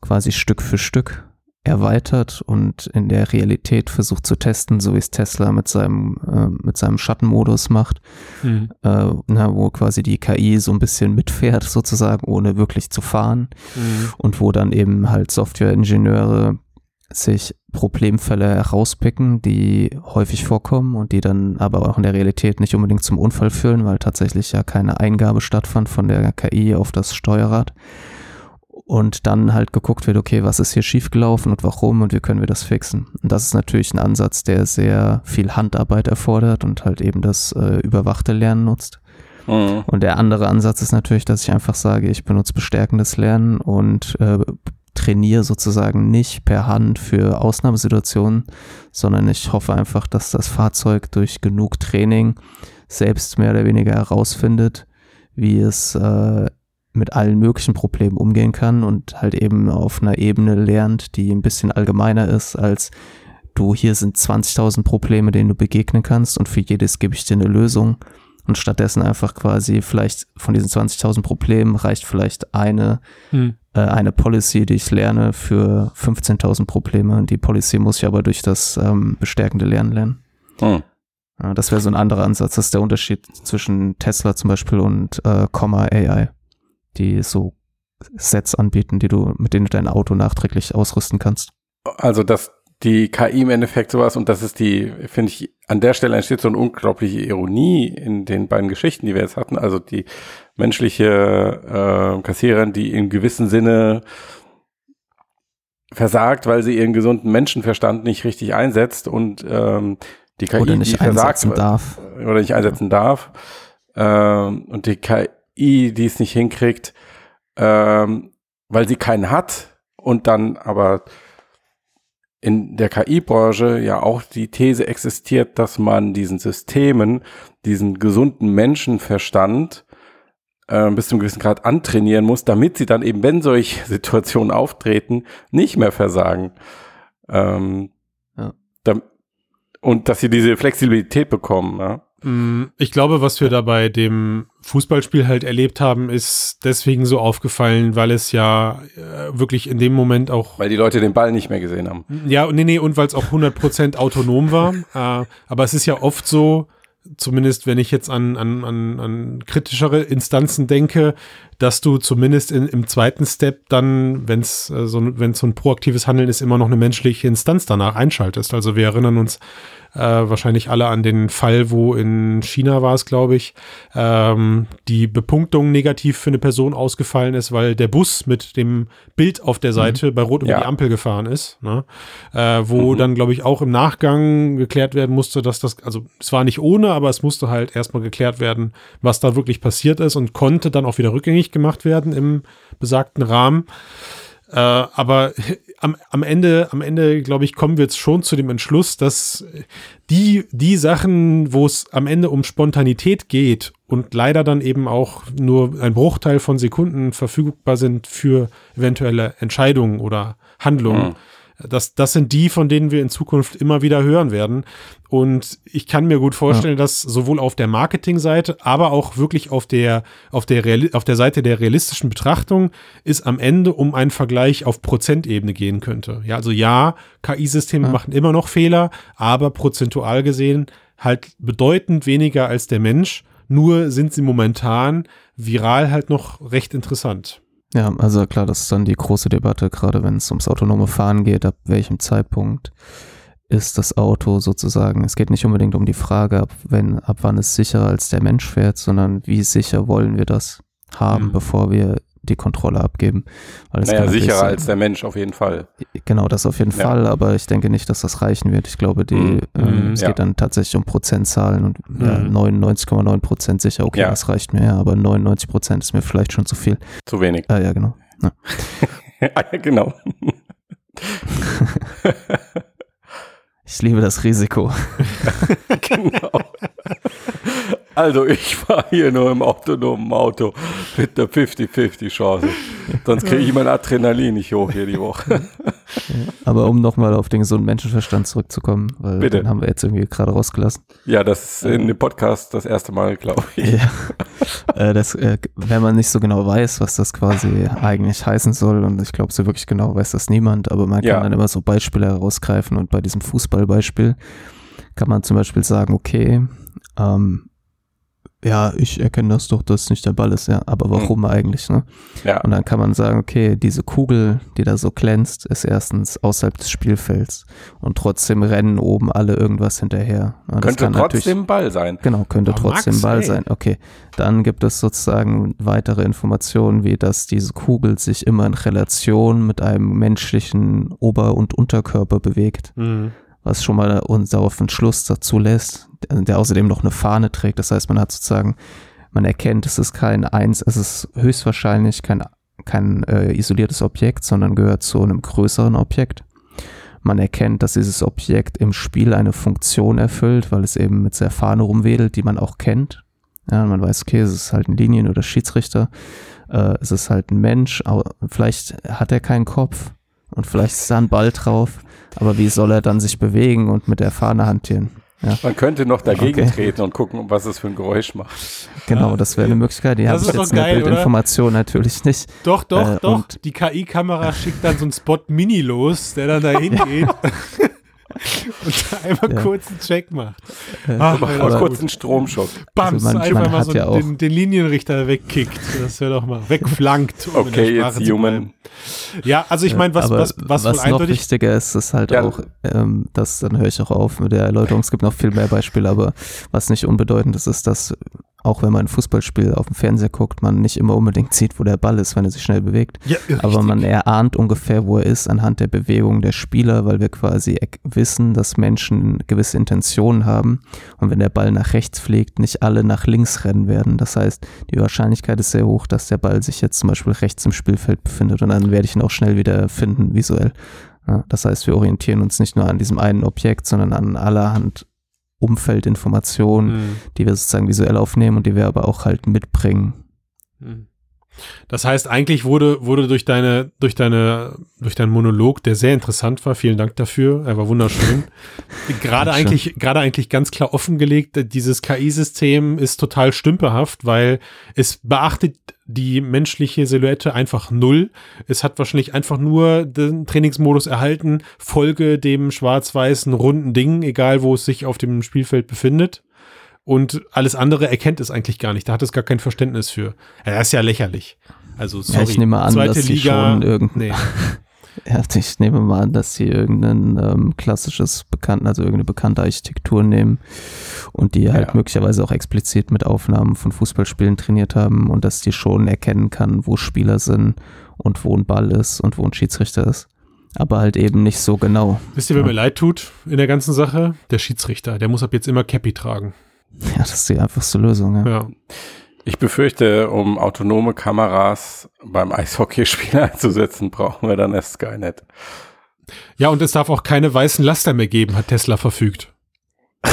[SPEAKER 3] quasi Stück für Stück erweitert und in der Realität versucht zu testen, so wie es Tesla mit seinem, äh, mit seinem Schattenmodus macht, mhm. äh, na, wo quasi die KI so ein bisschen mitfährt sozusagen, ohne wirklich zu fahren mhm. und wo dann eben halt Softwareingenieure sich Problemfälle herauspicken, die häufig vorkommen und die dann aber auch in der Realität nicht unbedingt zum Unfall führen, weil tatsächlich ja keine Eingabe stattfand von der KI auf das Steuerrad. Und dann halt geguckt wird, okay, was ist hier schiefgelaufen und warum und wie können wir das fixen. Und das ist natürlich ein Ansatz, der sehr viel Handarbeit erfordert und halt eben das äh, überwachte Lernen nutzt. Mhm. Und der andere Ansatz ist natürlich, dass ich einfach sage, ich benutze bestärkendes Lernen und äh, trainiere sozusagen nicht per Hand für Ausnahmesituationen, sondern ich hoffe einfach, dass das Fahrzeug durch genug Training selbst mehr oder weniger herausfindet, wie es äh, mit allen möglichen Problemen umgehen kann und halt eben auf einer Ebene lernt, die ein bisschen allgemeiner ist als du, hier sind 20.000 Probleme, denen du begegnen kannst und für jedes gebe ich dir eine Lösung, und stattdessen einfach quasi vielleicht von diesen 20.000 Problemen reicht vielleicht eine, hm. äh, eine Policy, die ich lerne für 15.000 Probleme. Die Policy muss ich aber durch das ähm, bestärkende Lernen lernen. Hm. Ja, das wäre so ein anderer Ansatz. Das ist der Unterschied zwischen Tesla zum Beispiel und äh, Comma AI, die so Sets anbieten, die du, mit denen du dein Auto nachträglich ausrüsten kannst.
[SPEAKER 2] Also das die KI im Endeffekt sowas, und das ist die, finde ich, an der Stelle entsteht so eine unglaubliche Ironie in den beiden Geschichten, die wir jetzt hatten. Also die menschliche äh, Kassiererin, die in gewissem Sinne versagt, weil sie ihren gesunden Menschenverstand nicht richtig einsetzt und ähm, die KI,
[SPEAKER 3] oder nicht
[SPEAKER 2] die
[SPEAKER 3] versagt darf.
[SPEAKER 2] oder nicht einsetzen darf ähm, und die KI, die es nicht hinkriegt, ähm, weil sie keinen hat und dann aber in der KI-Branche ja auch die These existiert, dass man diesen Systemen, diesen gesunden Menschenverstand äh, bis zu einem gewissen Grad antrainieren muss, damit sie dann eben, wenn solche Situationen auftreten, nicht mehr versagen. Ähm, ja. da, und dass sie diese Flexibilität bekommen. Ja?
[SPEAKER 1] Mm, ich glaube, was wir da bei dem Fußballspiel halt erlebt haben, ist deswegen so aufgefallen, weil es ja äh, wirklich in dem Moment auch.
[SPEAKER 2] Weil die Leute den Ball nicht mehr gesehen haben.
[SPEAKER 1] Ja, nee, nee, und weil es auch 100% autonom war. äh, aber es ist ja oft so, zumindest wenn ich jetzt an, an, an, an kritischere Instanzen denke, dass du zumindest in, im zweiten Step dann, wenn es äh, so, so ein proaktives Handeln ist, immer noch eine menschliche Instanz danach einschaltest. Also wir erinnern uns äh, wahrscheinlich alle an den Fall, wo in China war es, glaube ich, ähm, die Bepunktung negativ für eine Person ausgefallen ist, weil der Bus mit dem Bild auf der Seite mhm. bei Rot über ja. die Ampel gefahren ist. Ne? Äh, wo mhm. dann, glaube ich, auch im Nachgang geklärt werden musste, dass das, also es war nicht ohne, aber es musste halt erstmal geklärt werden, was da wirklich passiert ist und konnte dann auch wieder rückgängig gemacht werden im besagten Rahmen. Äh, aber am, am Ende, am Ende, glaube ich, kommen wir jetzt schon zu dem Entschluss, dass die, die Sachen, wo es am Ende um Spontanität geht und leider dann eben auch nur ein Bruchteil von Sekunden verfügbar sind für eventuelle Entscheidungen oder Handlungen, mhm. Das, das sind die, von denen wir in Zukunft immer wieder hören werden. Und ich kann mir gut vorstellen, ja. dass sowohl auf der Marketingseite, aber auch wirklich auf der, auf der, Real, auf der Seite der realistischen Betrachtung es am Ende um einen Vergleich auf Prozentebene gehen könnte. Ja, also ja, KI-Systeme ja. machen immer noch Fehler, aber prozentual gesehen halt bedeutend weniger als der Mensch. Nur sind sie momentan viral halt noch recht interessant.
[SPEAKER 3] Ja, also klar, das ist dann die große Debatte, gerade wenn es ums autonome Fahren geht, ab welchem Zeitpunkt ist das Auto sozusagen, es geht nicht unbedingt um die Frage, ab, wenn, ab wann es sicherer als der Mensch fährt, sondern wie sicher wollen wir das haben, mhm. bevor wir die Kontrolle abgeben.
[SPEAKER 2] Weil naja, sicherer als der Mensch auf jeden Fall.
[SPEAKER 3] Genau, das auf jeden ja. Fall, aber ich denke nicht, dass das reichen wird. Ich glaube, die, mhm. ähm, es ja. geht dann tatsächlich um Prozentzahlen und mhm. ja, 99,9 Prozent sicher, okay, ja. das reicht mir, ja, aber 99 Prozent ist mir vielleicht schon zu viel.
[SPEAKER 2] Zu wenig.
[SPEAKER 3] Ah, ja, genau. Ja.
[SPEAKER 2] ah, ja, genau.
[SPEAKER 3] ich liebe das Risiko. genau.
[SPEAKER 2] Also ich fahre hier nur im autonomen Auto mit der 50-50 Chance. Sonst kriege ich mein Adrenalin nicht hoch hier die Woche.
[SPEAKER 3] Aber um nochmal auf den gesunden Menschenverstand zurückzukommen, weil Bitte. den haben wir jetzt irgendwie gerade rausgelassen.
[SPEAKER 2] Ja, das ist in dem Podcast das erste Mal, glaube ich.
[SPEAKER 3] Ja. Äh, das, äh, wenn man nicht so genau weiß, was das quasi eigentlich heißen soll, und ich glaube, so wirklich genau weiß das niemand, aber man kann ja. dann immer so Beispiele herausgreifen und bei diesem Fußballbeispiel kann man zum Beispiel sagen, okay, ähm, ja, ich erkenne das doch, dass es nicht der Ball ist, ja, aber warum mhm. eigentlich, ne? Ja. Und dann kann man sagen, okay, diese Kugel, die da so glänzt, ist erstens außerhalb des Spielfelds und trotzdem rennen oben alle irgendwas hinterher.
[SPEAKER 2] Ja, könnte trotzdem Ball sein.
[SPEAKER 3] Genau, könnte oh, trotzdem Max, Ball ey. sein. Okay, dann gibt es sozusagen weitere Informationen, wie dass diese Kugel sich immer in Relation mit einem menschlichen Ober- und Unterkörper bewegt. Mhm was schon mal uns darauf einen Schluss dazu lässt, der außerdem noch eine Fahne trägt. Das heißt, man hat sozusagen, man erkennt, es ist kein eins, es ist höchstwahrscheinlich kein, kein äh, isoliertes Objekt, sondern gehört zu einem größeren Objekt. Man erkennt, dass dieses Objekt im Spiel eine Funktion erfüllt, weil es eben mit der Fahne rumwedelt, die man auch kennt. Ja, man weiß, okay, es ist halt ein Linien- oder Schiedsrichter, äh, es ist halt ein Mensch, vielleicht hat er keinen Kopf und vielleicht ist da ein Ball drauf. Aber wie soll er dann sich bewegen und mit der Fahne hantieren? Ja.
[SPEAKER 2] Man könnte noch dagegen
[SPEAKER 3] Okay.
[SPEAKER 2] treten und gucken, was es für ein Geräusch macht.
[SPEAKER 3] Genau, das wäre eine Möglichkeit. Die
[SPEAKER 1] Das
[SPEAKER 3] habe
[SPEAKER 1] ist
[SPEAKER 3] ich jetzt in der
[SPEAKER 1] geil, oder?
[SPEAKER 3] Bildinformation natürlich nicht.
[SPEAKER 1] Doch, doch,
[SPEAKER 3] Äh,
[SPEAKER 1] doch.
[SPEAKER 3] und-
[SPEAKER 1] Die KI-Kamera schickt dann so einen Spot Mini los, der dann da hingeht und da einmal
[SPEAKER 3] Ja.
[SPEAKER 1] kurz einen Check macht.
[SPEAKER 3] Äh,
[SPEAKER 1] Ach,
[SPEAKER 2] Mal
[SPEAKER 1] ja,
[SPEAKER 3] Oder-
[SPEAKER 2] kurz einen Stromschock.
[SPEAKER 1] Bams,
[SPEAKER 3] Also man-
[SPEAKER 1] einfach
[SPEAKER 3] man
[SPEAKER 1] mal
[SPEAKER 3] hat
[SPEAKER 1] so
[SPEAKER 3] ja
[SPEAKER 1] den, den Linienrichter wegkickt. Das wäre doch mal wegflankt. um
[SPEAKER 2] Okay, jetzt human.
[SPEAKER 1] Ja, also ich meine, was, was, was, wohl
[SPEAKER 3] noch
[SPEAKER 1] eindeutig
[SPEAKER 3] wichtiger ist, ist halt
[SPEAKER 2] Ja.
[SPEAKER 3] auch, ähm, das, dann höre ich auch auf mit der Erläuterung, es gibt noch viel mehr Beispiele, aber was nicht unbedeutend ist, ist, dass auch wenn man ein Fußballspiel auf dem Fernseher guckt, man nicht immer unbedingt sieht, wo der Ball ist, wenn er sich schnell bewegt.
[SPEAKER 1] Ja,
[SPEAKER 3] Aber man erahnt ungefähr, wo er ist, anhand der Bewegung der Spieler, weil wir quasi ek- wissen, dass Menschen gewisse Intentionen haben. Und wenn der Ball nach rechts fliegt, nicht alle nach links rennen werden. Das heißt, die Wahrscheinlichkeit ist sehr hoch, dass der Ball sich jetzt zum Beispiel rechts im Spielfeld befindet und dann werde ich ihn auch schnell wieder finden, visuell. Ja, das heißt, wir orientieren uns nicht nur an diesem einen Objekt, sondern an allerhand Umfeldinformationen,
[SPEAKER 1] Hm.
[SPEAKER 3] die wir sozusagen visuell aufnehmen und die wir aber auch halt mitbringen.
[SPEAKER 1] Hm. Das heißt, eigentlich wurde, wurde durch deine, durch deine, durch deinen Monolog, der sehr interessant war, vielen Dank dafür, er war wunderschön, gerade eigentlich, gerade eigentlich ganz klar offengelegt, dieses KI-System ist total stümperhaft, weil es beachtet die menschliche Silhouette einfach null. Es hat wahrscheinlich einfach nur den Trainingsmodus erhalten, folge dem schwarz-weißen runden Ding, egal wo es sich auf dem Spielfeld befindet. Und alles andere erkennt es eigentlich gar nicht. Da hat es gar kein Verständnis für. Ja, das ist ja lächerlich. Also, sorry.
[SPEAKER 3] ich nehme an,
[SPEAKER 1] Zweite
[SPEAKER 3] dass sie
[SPEAKER 1] Liga.
[SPEAKER 3] schon irgend-
[SPEAKER 1] nee.
[SPEAKER 3] Ja, ich nehme mal an, dass sie irgendein ähm, klassisches Bekannten, also irgendeine bekannte Architektur nehmen und die halt
[SPEAKER 2] Ja.
[SPEAKER 3] möglicherweise auch explizit mit Aufnahmen von Fußballspielen trainiert haben und dass die schon erkennen kann, wo Spieler sind und wo ein Ball ist und wo ein Schiedsrichter ist. Aber halt eben nicht so genau.
[SPEAKER 1] Wisst ihr, wer
[SPEAKER 3] Ja.
[SPEAKER 1] mir leid tut in der ganzen Sache? Der Schiedsrichter. Der muss ab jetzt immer Cappy tragen.
[SPEAKER 3] Ja, das ist die einfachste Lösung. Ja.
[SPEAKER 1] Ja.
[SPEAKER 2] Ich befürchte, um autonome Kameras beim Eishockeyspiel einzusetzen, brauchen wir dann erst Skynet.
[SPEAKER 1] Ja, und es darf auch keine weißen Laster mehr geben, hat Tesla verfügt.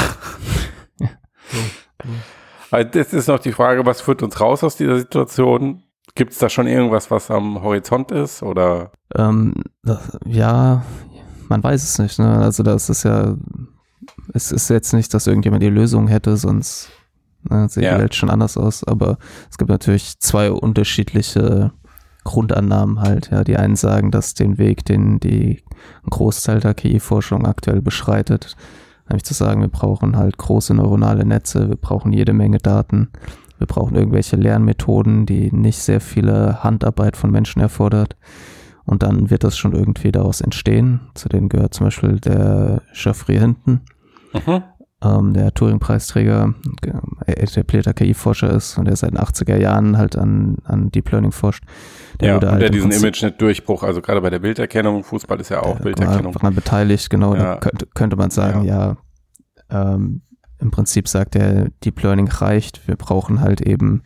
[SPEAKER 2] Also das ist noch die Frage, was führt uns raus aus dieser Situation? Gibt es da schon irgendwas, was am Horizont ist? Oder
[SPEAKER 3] Ähm, das, ja, man weiß es nicht. Ne? Also das ist ja, es ist jetzt nicht, dass irgendjemand die Lösung hätte, sonst ne, sieht
[SPEAKER 2] Ja.
[SPEAKER 3] die Welt schon anders aus. Aber es gibt natürlich zwei unterschiedliche Grundannahmen halt. Ja, die einen sagen, dass den Weg, den die ein Großteil der KI-Forschung aktuell beschreitet, nämlich zu sagen, wir brauchen halt große neuronale Netze, wir brauchen jede Menge Daten, wir brauchen irgendwelche Lernmethoden, die nicht sehr viele Handarbeit von Menschen erfordert. Und dann wird das schon irgendwie daraus entstehen. Zu denen gehört zum Beispiel der Geoffrey Hinton. Ähm, der Turing-Preisträger, äh, etablierter KI-Forscher ist und der seit den 80er Jahren halt an, an Deep Learning forscht.
[SPEAKER 2] ja,
[SPEAKER 3] wurde
[SPEAKER 2] und
[SPEAKER 3] halt
[SPEAKER 2] der diesen ImageNet-Durchbruch, also gerade bei der Bilderkennung, Fußball ist ja auch
[SPEAKER 3] äh,
[SPEAKER 2] Bilderkennung.
[SPEAKER 3] Daran beteiligt, genau.
[SPEAKER 2] Ja.
[SPEAKER 3] Da könnte, könnte man sagen, ja, ähm, im Prinzip sagt er, Deep Learning reicht. Wir brauchen halt eben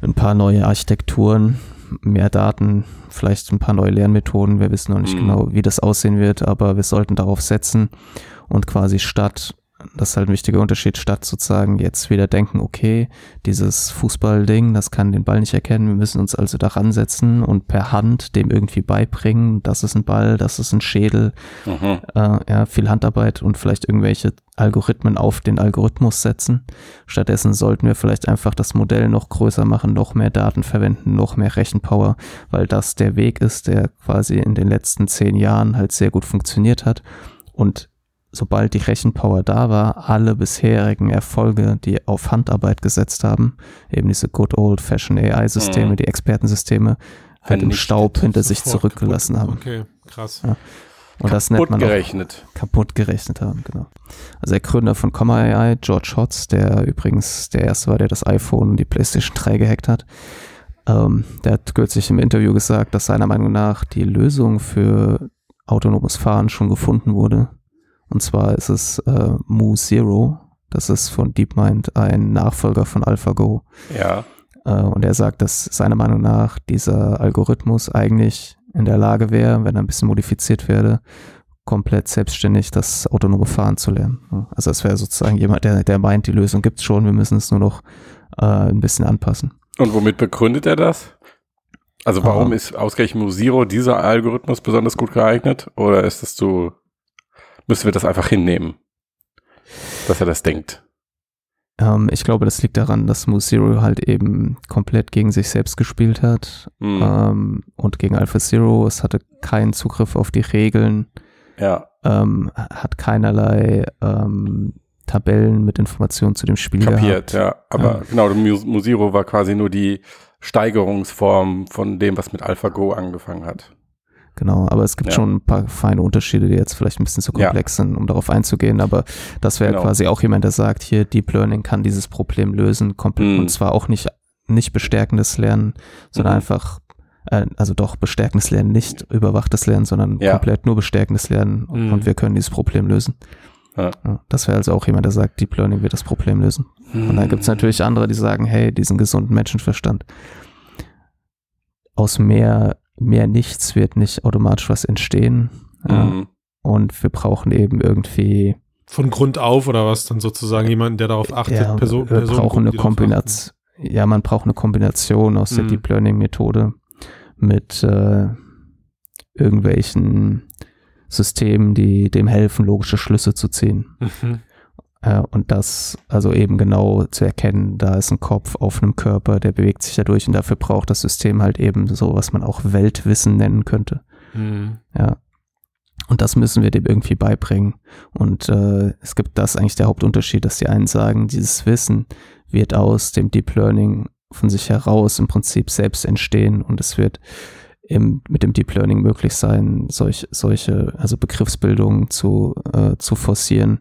[SPEAKER 3] ein paar neue Architekturen, mehr Daten, vielleicht ein paar neue Lernmethoden. Wir wissen noch nicht
[SPEAKER 2] Mhm.
[SPEAKER 3] genau, wie das aussehen wird, aber wir sollten darauf setzen und quasi statt, das ist halt ein wichtiger Unterschied, statt sozusagen jetzt wieder denken, okay, dieses Fußballding, das kann den Ball nicht erkennen, wir müssen uns also daran setzen und per Hand dem irgendwie beibringen, das ist ein Ball, das ist ein Schädel,
[SPEAKER 2] Mhm.
[SPEAKER 3] äh, ja, viel Handarbeit und vielleicht irgendwelche Algorithmen auf den Algorithmus setzen. Stattdessen sollten wir vielleicht einfach das Modell noch größer machen, noch mehr Daten verwenden, noch mehr Rechenpower, weil das der Weg ist, der quasi in den letzten zehn Jahren halt sehr gut funktioniert hat. Und sobald die Rechenpower da war, alle bisherigen Erfolge, die auf Handarbeit gesetzt haben, eben diese good old fashioned AI-Systeme,
[SPEAKER 2] Mhm.
[SPEAKER 3] die Expertensysteme, halt im
[SPEAKER 2] Vernichtet.
[SPEAKER 3] Staub hinter sich zurückgelassen haben.
[SPEAKER 1] Okay, krass.
[SPEAKER 3] Ja. Und das nennt
[SPEAKER 2] Kaputt
[SPEAKER 3] man
[SPEAKER 2] gerechnet.
[SPEAKER 3] kaputt gerechnet haben, genau. Also der Gründer von Comma AI, George Hotz, der übrigens der erste war, der das iPhone und die PlayStation 3 gehackt hat, ähm, der hat kürzlich im Interview gesagt, dass seiner Meinung nach die Lösung für autonomes Fahren schon gefunden wurde. Und zwar ist es äh, Mu Zero. Das ist von DeepMind ein Nachfolger von AlphaGo.
[SPEAKER 2] Ja.
[SPEAKER 3] Äh, und er sagt, dass seiner Meinung nach dieser Algorithmus eigentlich in der Lage wäre, wenn er ein bisschen modifiziert werde, komplett selbstständig das autonome Fahren zu lernen. Also es wäre sozusagen jemand, der, der meint, die Lösung gibt's schon, wir müssen es nur noch äh, ein bisschen anpassen.
[SPEAKER 2] Und womit begründet er das? Also warum
[SPEAKER 3] Ah.
[SPEAKER 2] ist ausgerechnet Musiro dieser Algorithmus besonders gut geeignet? Oder ist es so, müssen wir das einfach hinnehmen? dass er das denkt.
[SPEAKER 3] Ähm, ich glaube, das liegt daran, dass Zero halt eben komplett gegen sich selbst gespielt hat
[SPEAKER 2] Hm.
[SPEAKER 3] ähm, und gegen Alpha Zero. Es hatte keinen Zugriff auf die Regeln,
[SPEAKER 2] Ja,
[SPEAKER 3] ähm, hat keinerlei ähm, Tabellen mit Informationen zu dem Spiel
[SPEAKER 2] kapiert,
[SPEAKER 3] gehabt.
[SPEAKER 2] ja. Aber
[SPEAKER 3] Ja.
[SPEAKER 2] genau, Mu- Musiro war quasi nur die Steigerungsform von dem, was mit AlphaGo angefangen hat.
[SPEAKER 3] Genau, aber es gibt
[SPEAKER 2] Ja.
[SPEAKER 3] schon ein paar feine Unterschiede, die jetzt vielleicht ein bisschen zu
[SPEAKER 2] Ja.
[SPEAKER 3] komplex sind, um darauf einzugehen. Aber das wäre
[SPEAKER 2] Genau.
[SPEAKER 3] quasi auch jemand, der sagt, hier Deep Learning kann dieses Problem lösen, komplett
[SPEAKER 2] Mhm.
[SPEAKER 3] und zwar auch nicht nicht bestärkendes Lernen, sondern
[SPEAKER 2] Mhm.
[SPEAKER 3] einfach äh, also doch bestärkendes Lernen, nicht überwachtes Lernen, sondern
[SPEAKER 2] Ja.
[SPEAKER 3] komplett nur bestärkendes Lernen und,
[SPEAKER 1] Mhm.
[SPEAKER 3] und wir können dieses Problem lösen.
[SPEAKER 2] Ja.
[SPEAKER 3] das wäre also auch jemand, der sagt, Deep Learning wird das Problem lösen. Und dann gibt es natürlich andere, die sagen, hey, diesen gesunden Menschenverstand. Aus mehr, mehr nichts wird nicht automatisch was entstehen.
[SPEAKER 2] Mhm.
[SPEAKER 3] Und wir brauchen eben irgendwie,
[SPEAKER 1] Von Grund auf oder was dann sozusagen jemanden, der darauf achtet,
[SPEAKER 3] ja,
[SPEAKER 1] Person,
[SPEAKER 3] wir
[SPEAKER 1] Personengruppen,
[SPEAKER 3] brauchen eine. Kombination, ja, man braucht eine Kombination aus der
[SPEAKER 1] Mhm.
[SPEAKER 3] Deep Learning Methode mit äh, irgendwelchen Systemen, die dem helfen, logische Schlüsse zu ziehen.
[SPEAKER 1] Mhm.
[SPEAKER 3] Äh, und das also eben genau zu erkennen, da ist ein Kopf auf einem Körper, der bewegt sich dadurch und dafür braucht das System halt eben so, was man auch Weltwissen nennen könnte.
[SPEAKER 1] Mhm.
[SPEAKER 3] Ja. Und das müssen wir dem irgendwie beibringen. Und äh, es gibt das eigentlich der Hauptunterschied, dass die einen sagen, dieses Wissen wird aus dem Deep Learning von sich heraus im Prinzip selbst entstehen und es wird im, mit dem Deep Learning möglich sein, solch, solche, also Begriffsbildungen zu, äh, zu forcieren,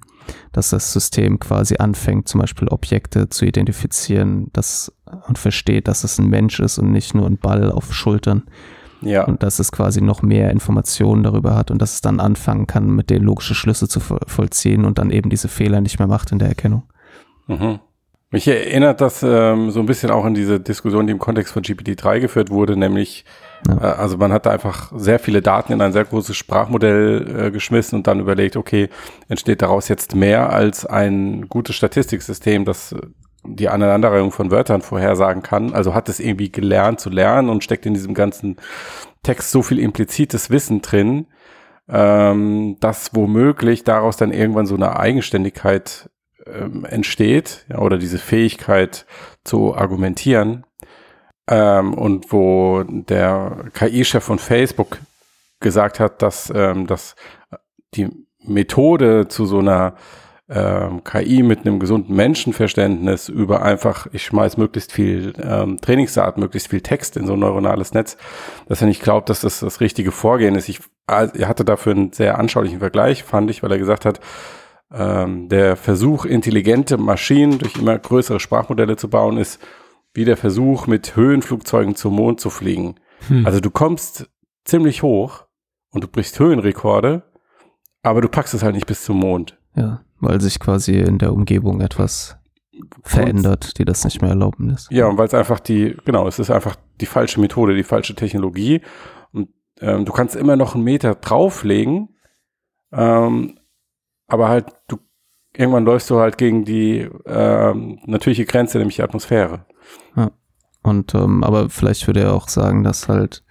[SPEAKER 3] dass das System quasi anfängt, zum Beispiel Objekte zu identifizieren das, und versteht, dass es ein Mensch ist und nicht nur ein Ball auf Schultern
[SPEAKER 2] Ja,
[SPEAKER 3] und dass es quasi noch mehr Informationen darüber hat und dass es dann anfangen kann, mit den logische Schlüsse zu vo- vollziehen und dann eben diese Fehler nicht mehr macht in der Erkennung.
[SPEAKER 2] Mhm. Mich erinnert das ähm, so ein bisschen auch an diese Diskussion, die im Kontext von GPT-3 geführt wurde, nämlich,
[SPEAKER 3] Ja.
[SPEAKER 2] äh, also man hat da einfach sehr viele Daten in ein sehr großes Sprachmodell äh, geschmissen und dann überlegt, okay, entsteht daraus jetzt mehr als ein gutes Statistiksystem, das die Aneinanderreihung von Wörtern vorhersagen kann. Also hat es irgendwie gelernt zu lernen und steckt in diesem ganzen Text so viel implizites Wissen drin, ähm, dass womöglich daraus dann irgendwann so eine Eigenständigkeit ähm, entsteht ja, oder diese Fähigkeit zu argumentieren ähm, und wo der KI-Chef von Facebook gesagt hat, dass, ähm, dass die Methode zu so einer ähm, KI mit einem gesunden Menschenverständnis über einfach, ich schmeiß möglichst viel ähm, Trainingsdaten, möglichst viel Text in so ein neuronales Netz, dass er nicht glaubt, dass das das richtige Vorgehen ist. Ich, also, er hatte dafür einen sehr anschaulichen Vergleich, fand ich, weil er gesagt hat, ähm, der Versuch, intelligente Maschinen durch immer größere Sprachmodelle zu bauen, ist wie der Versuch, mit Höhenflugzeugen zum Mond zu fliegen.
[SPEAKER 1] Hm.
[SPEAKER 2] Also du kommst ziemlich hoch und du brichst Höhenrekorde, aber du packst es halt nicht bis zum Mond.
[SPEAKER 3] Ja, weil sich quasi in der Umgebung etwas verändert, die das nicht mehr erlauben ist.
[SPEAKER 2] Ja, und weil es einfach die, genau, es ist einfach die falsche Methode, die falsche Technologie. Und ähm, du kannst immer noch einen Meter drauflegen, ähm, aber halt, du irgendwann läufst du halt gegen die ähm, natürliche Grenze, nämlich die Atmosphäre.
[SPEAKER 3] Und ähm, aber vielleicht würde er auch sagen, dass halt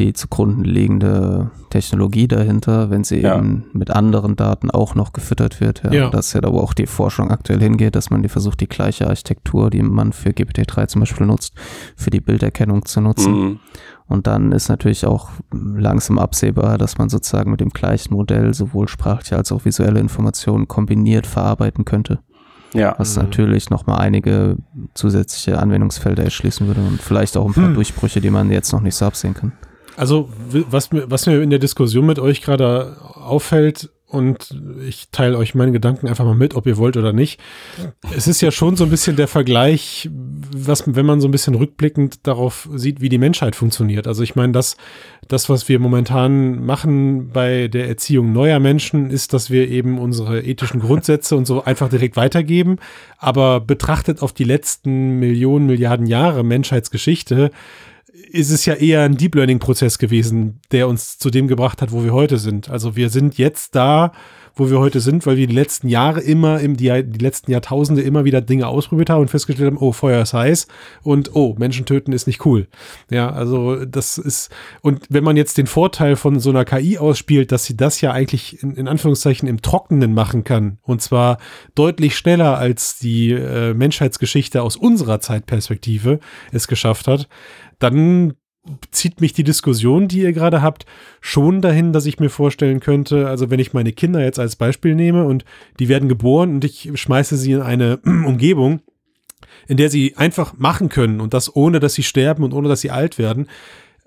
[SPEAKER 3] die zugrunde liegende Technologie dahinter, wenn sie
[SPEAKER 2] Ja.
[SPEAKER 3] eben mit anderen Daten auch noch gefüttert wird, ja,
[SPEAKER 1] Ja.
[SPEAKER 3] dass ja da wo auch die Forschung aktuell hingeht, dass man die versucht, die gleiche Architektur, die man für GPT-3 zum Beispiel nutzt, für die Bilderkennung zu nutzen.
[SPEAKER 2] Mhm.
[SPEAKER 3] Und dann ist natürlich auch langsam absehbar, dass man sozusagen mit dem gleichen Modell sowohl sprachliche als auch visuelle Informationen kombiniert verarbeiten könnte,
[SPEAKER 2] Ja,
[SPEAKER 3] was
[SPEAKER 1] Mhm.
[SPEAKER 3] natürlich nochmal einige zusätzliche Anwendungsfelder erschließen würde und vielleicht auch ein paar
[SPEAKER 1] Hm.
[SPEAKER 3] Durchbrüche, die man jetzt noch nicht so absehen kann.
[SPEAKER 1] Also, was mir, was mir in der Diskussion mit euch gerade auffällt, und ich teile euch meine Gedanken einfach mal mit, ob ihr wollt oder nicht. Es ist ja schon so ein bisschen der Vergleich, was, wenn man so ein bisschen rückblickend darauf sieht, wie die Menschheit funktioniert. Also ich meine, das, das, was wir momentan machen bei der Erziehung neuer Menschen, ist, dass wir eben unsere ethischen Grundsätze und so einfach direkt weitergeben. Aber betrachtet auf die letzten Millionen, Milliarden Jahre Menschheitsgeschichte, ist es ja eher ein Deep Learning Prozess gewesen, der uns zu dem gebracht hat, wo wir heute sind. Also wir sind jetzt da, wo wir heute sind, weil wir die letzten Jahre immer, im, die, die letzten Jahrtausende immer wieder Dinge ausprobiert haben und festgestellt haben, oh, Feuer ist heiß und oh, Menschen töten ist nicht cool. Ja, also das ist, und wenn man jetzt den Vorteil von so einer KI ausspielt, dass sie das ja eigentlich in, in Anführungszeichen im Trockenen machen kann und zwar deutlich schneller als die äh, Menschheitsgeschichte aus unserer Zeitperspektive es geschafft hat, dann zieht mich die Diskussion, die ihr gerade habt, schon dahin, dass ich mir vorstellen könnte, also wenn ich meine Kinder jetzt als Beispiel nehme und die werden geboren und ich schmeiße sie in eine Umgebung, in der sie einfach machen können und das ohne, dass sie sterben und ohne, dass sie alt werden,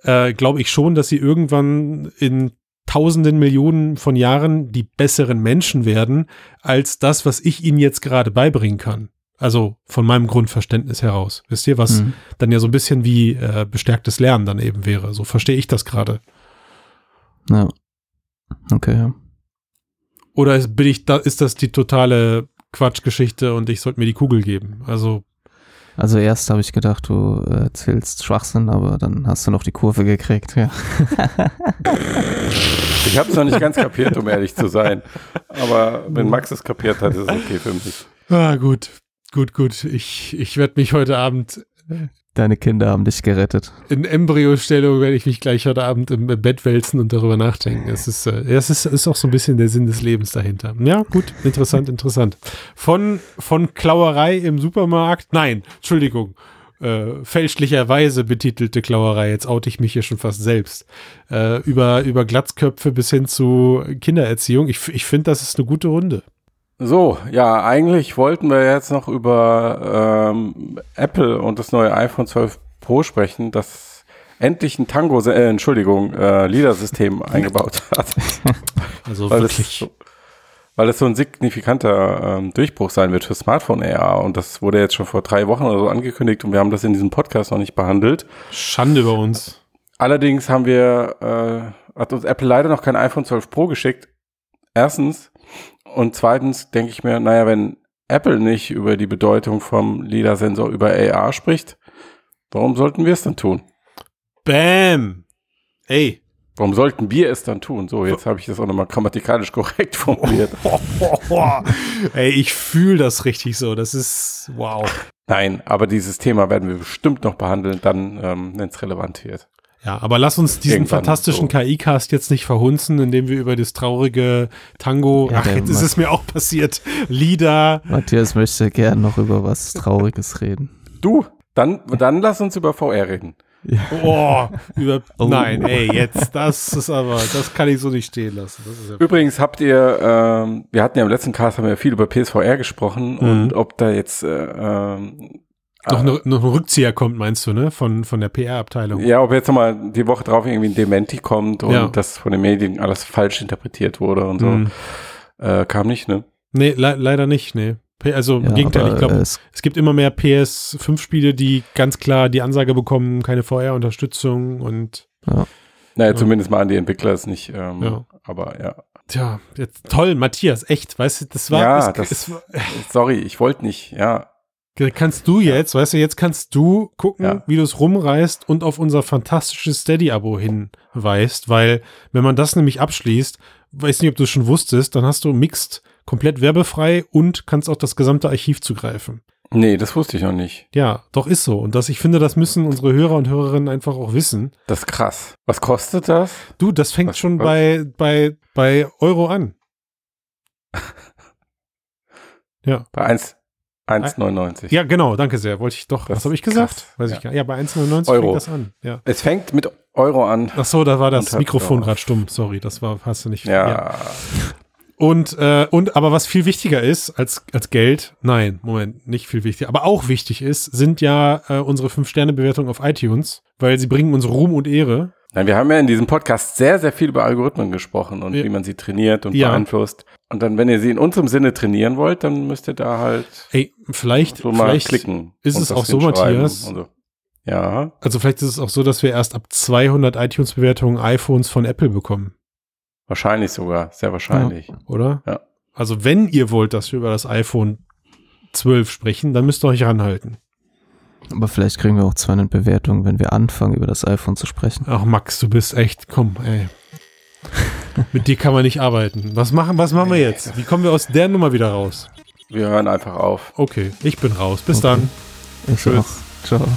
[SPEAKER 1] äh, glaube ich schon, dass sie irgendwann in tausenden Millionen von Jahren die besseren Menschen werden, als das, was ich ihnen jetzt gerade beibringen kann. Also von meinem Grundverständnis heraus. Wisst ihr, was mhm. dann ja so ein bisschen wie äh, bestärktes Lernen dann eben wäre. So verstehe ich das gerade.
[SPEAKER 3] Ja. Okay, ja.
[SPEAKER 1] Oder bin ich da, ist das die totale Quatschgeschichte und ich sollte mir die Kugel geben? Also.
[SPEAKER 3] Also erst habe ich gedacht, du erzählst Schwachsinn, aber dann hast du noch die Kurve gekriegt, ja.
[SPEAKER 2] ich habe es noch nicht ganz kapiert, um ehrlich zu sein. Aber wenn Max es kapiert hat, ist es okay für mich.
[SPEAKER 1] Ah, gut. Gut, gut. Ich, ich werde mich heute Abend.
[SPEAKER 3] Deine Kinder haben dich gerettet.
[SPEAKER 1] In Embryostellung werde ich mich gleich heute Abend im Bett wälzen und darüber nachdenken. Es ist, äh, es ist, ist auch so ein bisschen der Sinn des Lebens dahinter. Ja, gut, interessant, interessant. Von, von Klauerei im Supermarkt, nein, Entschuldigung, äh, fälschlicherweise betitelte Klauerei, jetzt oute ich mich hier schon fast selbst, äh, über, über Glatzköpfe bis hin zu Kindererziehung. Ich, ich finde, das ist eine gute Runde.
[SPEAKER 2] So, ja, eigentlich wollten wir jetzt noch über ähm, Apple und das neue iPhone 12 Pro sprechen, das endlich ein Tango, äh, Entschuldigung, äh, Liedersystem eingebaut hat.
[SPEAKER 1] Also
[SPEAKER 2] weil
[SPEAKER 1] wirklich.
[SPEAKER 2] Es, weil es so ein signifikanter ähm, Durchbruch sein wird für Smartphone AR und das wurde jetzt schon vor drei Wochen oder so angekündigt und wir haben das in diesem Podcast noch nicht behandelt.
[SPEAKER 1] Schande über uns.
[SPEAKER 2] Allerdings haben wir, äh, hat uns Apple leider noch kein iPhone 12 Pro geschickt. Erstens, und zweitens denke ich mir, naja, wenn Apple nicht über die Bedeutung vom LIDAR-Sensor über AR spricht, warum sollten wir es dann tun?
[SPEAKER 1] Bam! Ey.
[SPEAKER 2] Warum sollten wir es dann tun? So, jetzt habe ich das auch nochmal grammatikalisch korrekt formuliert.
[SPEAKER 1] Ey, ich fühle das richtig so. Das ist wow.
[SPEAKER 2] Nein, aber dieses Thema werden wir bestimmt noch behandeln, dann, ähm, wenn es relevant wird.
[SPEAKER 1] Ja, aber lass uns diesen Irgendwann fantastischen so. KI-Cast jetzt nicht verhunzen, indem wir über das traurige Tango, ja, ach, jetzt ist es mir auch passiert, Lieder.
[SPEAKER 3] Matthias möchte gern noch über was Trauriges reden.
[SPEAKER 2] Du, dann, dann lass uns über VR reden.
[SPEAKER 1] Ja. Oh, über, oh. nein, ey, jetzt, das ist aber, das kann ich so nicht stehen lassen.
[SPEAKER 2] Ja Übrigens habt ihr, ähm, wir hatten ja im letzten Cast haben wir viel über PSVR gesprochen mhm. und ob da jetzt äh, ähm,
[SPEAKER 1] noch, eine, noch ein Rückzieher kommt, meinst du, ne? Von, von der PR-Abteilung.
[SPEAKER 2] Ja, ob jetzt nochmal die Woche drauf irgendwie ein Dementi kommt und ja. das von den Medien alles falsch interpretiert wurde und so. Mhm. Äh, kam nicht, ne?
[SPEAKER 1] Nee, le leider nicht, nee. Also im ja, Gegenteil, ich glaube, es, es, gibt immer mehr PS5-Spiele, die ganz klar die Ansage bekommen, keine VR-Unterstützung und
[SPEAKER 2] ja. Naja, ja. zumindest mal an die Entwickler ist nicht, ähm, ja. aber ja.
[SPEAKER 1] Tja, jetzt toll, Matthias, echt, weißt du, das war.
[SPEAKER 2] Ja,
[SPEAKER 1] es,
[SPEAKER 2] das, es war, sorry, ich wollte nicht, ja.
[SPEAKER 1] Kannst du jetzt, ja. weißt du, jetzt kannst du gucken, ja. wie du es rumreißt und auf unser fantastisches Steady-Abo hinweist, weil wenn man das nämlich abschließt, weiß nicht, ob du es schon wusstest, dann hast du Mixed komplett werbefrei und kannst auch das gesamte Archiv zugreifen.
[SPEAKER 2] Nee, das wusste ich noch nicht.
[SPEAKER 1] Ja, doch ist so. Und das, ich finde, das müssen unsere Hörer und Hörerinnen einfach auch wissen.
[SPEAKER 2] Das ist krass. Was kostet das?
[SPEAKER 1] Du, das fängt was, schon was? bei, bei, bei Euro an.
[SPEAKER 2] ja. Bei eins, 1,99.
[SPEAKER 1] Ja, genau, danke sehr. Wollte ich doch. Das was habe ich gesagt? Krass. Weiß ja. ich gar nicht. Ja, bei 1,99 fängt das an. Ja.
[SPEAKER 2] Es fängt mit Euro an.
[SPEAKER 1] Ach so, da war das Mikrofon gerade stumm. Sorry, das war, hast du nicht.
[SPEAKER 2] Ja. ja.
[SPEAKER 1] Und, äh, und, aber was viel wichtiger ist als, als Geld, nein, Moment, nicht viel wichtiger, aber auch wichtig ist, sind ja äh, unsere 5-Sterne-Bewertungen auf iTunes, weil sie bringen uns Ruhm und Ehre.
[SPEAKER 2] Nein, wir haben ja in diesem Podcast sehr, sehr viel über Algorithmen gesprochen und ja. wie man sie trainiert und ja. beeinflusst. Und dann, wenn ihr sie in unserem Sinne trainieren wollt, dann müsst ihr da halt
[SPEAKER 1] Ey, vielleicht, so mal vielleicht klicken. Ist es auch so, Matthias? So.
[SPEAKER 2] Ja.
[SPEAKER 1] Also vielleicht ist es auch so, dass wir erst ab 200 iTunes-Bewertungen iPhones von Apple bekommen.
[SPEAKER 2] Wahrscheinlich sogar, sehr wahrscheinlich. Ja.
[SPEAKER 1] Oder?
[SPEAKER 2] Ja.
[SPEAKER 1] Also wenn ihr wollt, dass wir über das iPhone 12 sprechen, dann müsst ihr euch ranhalten.
[SPEAKER 3] Aber vielleicht kriegen wir auch 200 Bewertungen, wenn wir anfangen, über das iPhone zu sprechen.
[SPEAKER 1] Ach, Max, du bist echt, komm, ey. Mit dir kann man nicht arbeiten. Was machen, was machen wir jetzt? Wie kommen wir aus der Nummer wieder raus?
[SPEAKER 2] Wir hören einfach auf.
[SPEAKER 1] Okay, ich bin raus. Bis
[SPEAKER 3] Okay.
[SPEAKER 1] dann.
[SPEAKER 3] Ich
[SPEAKER 1] Tschüss.
[SPEAKER 3] auch. Ciao.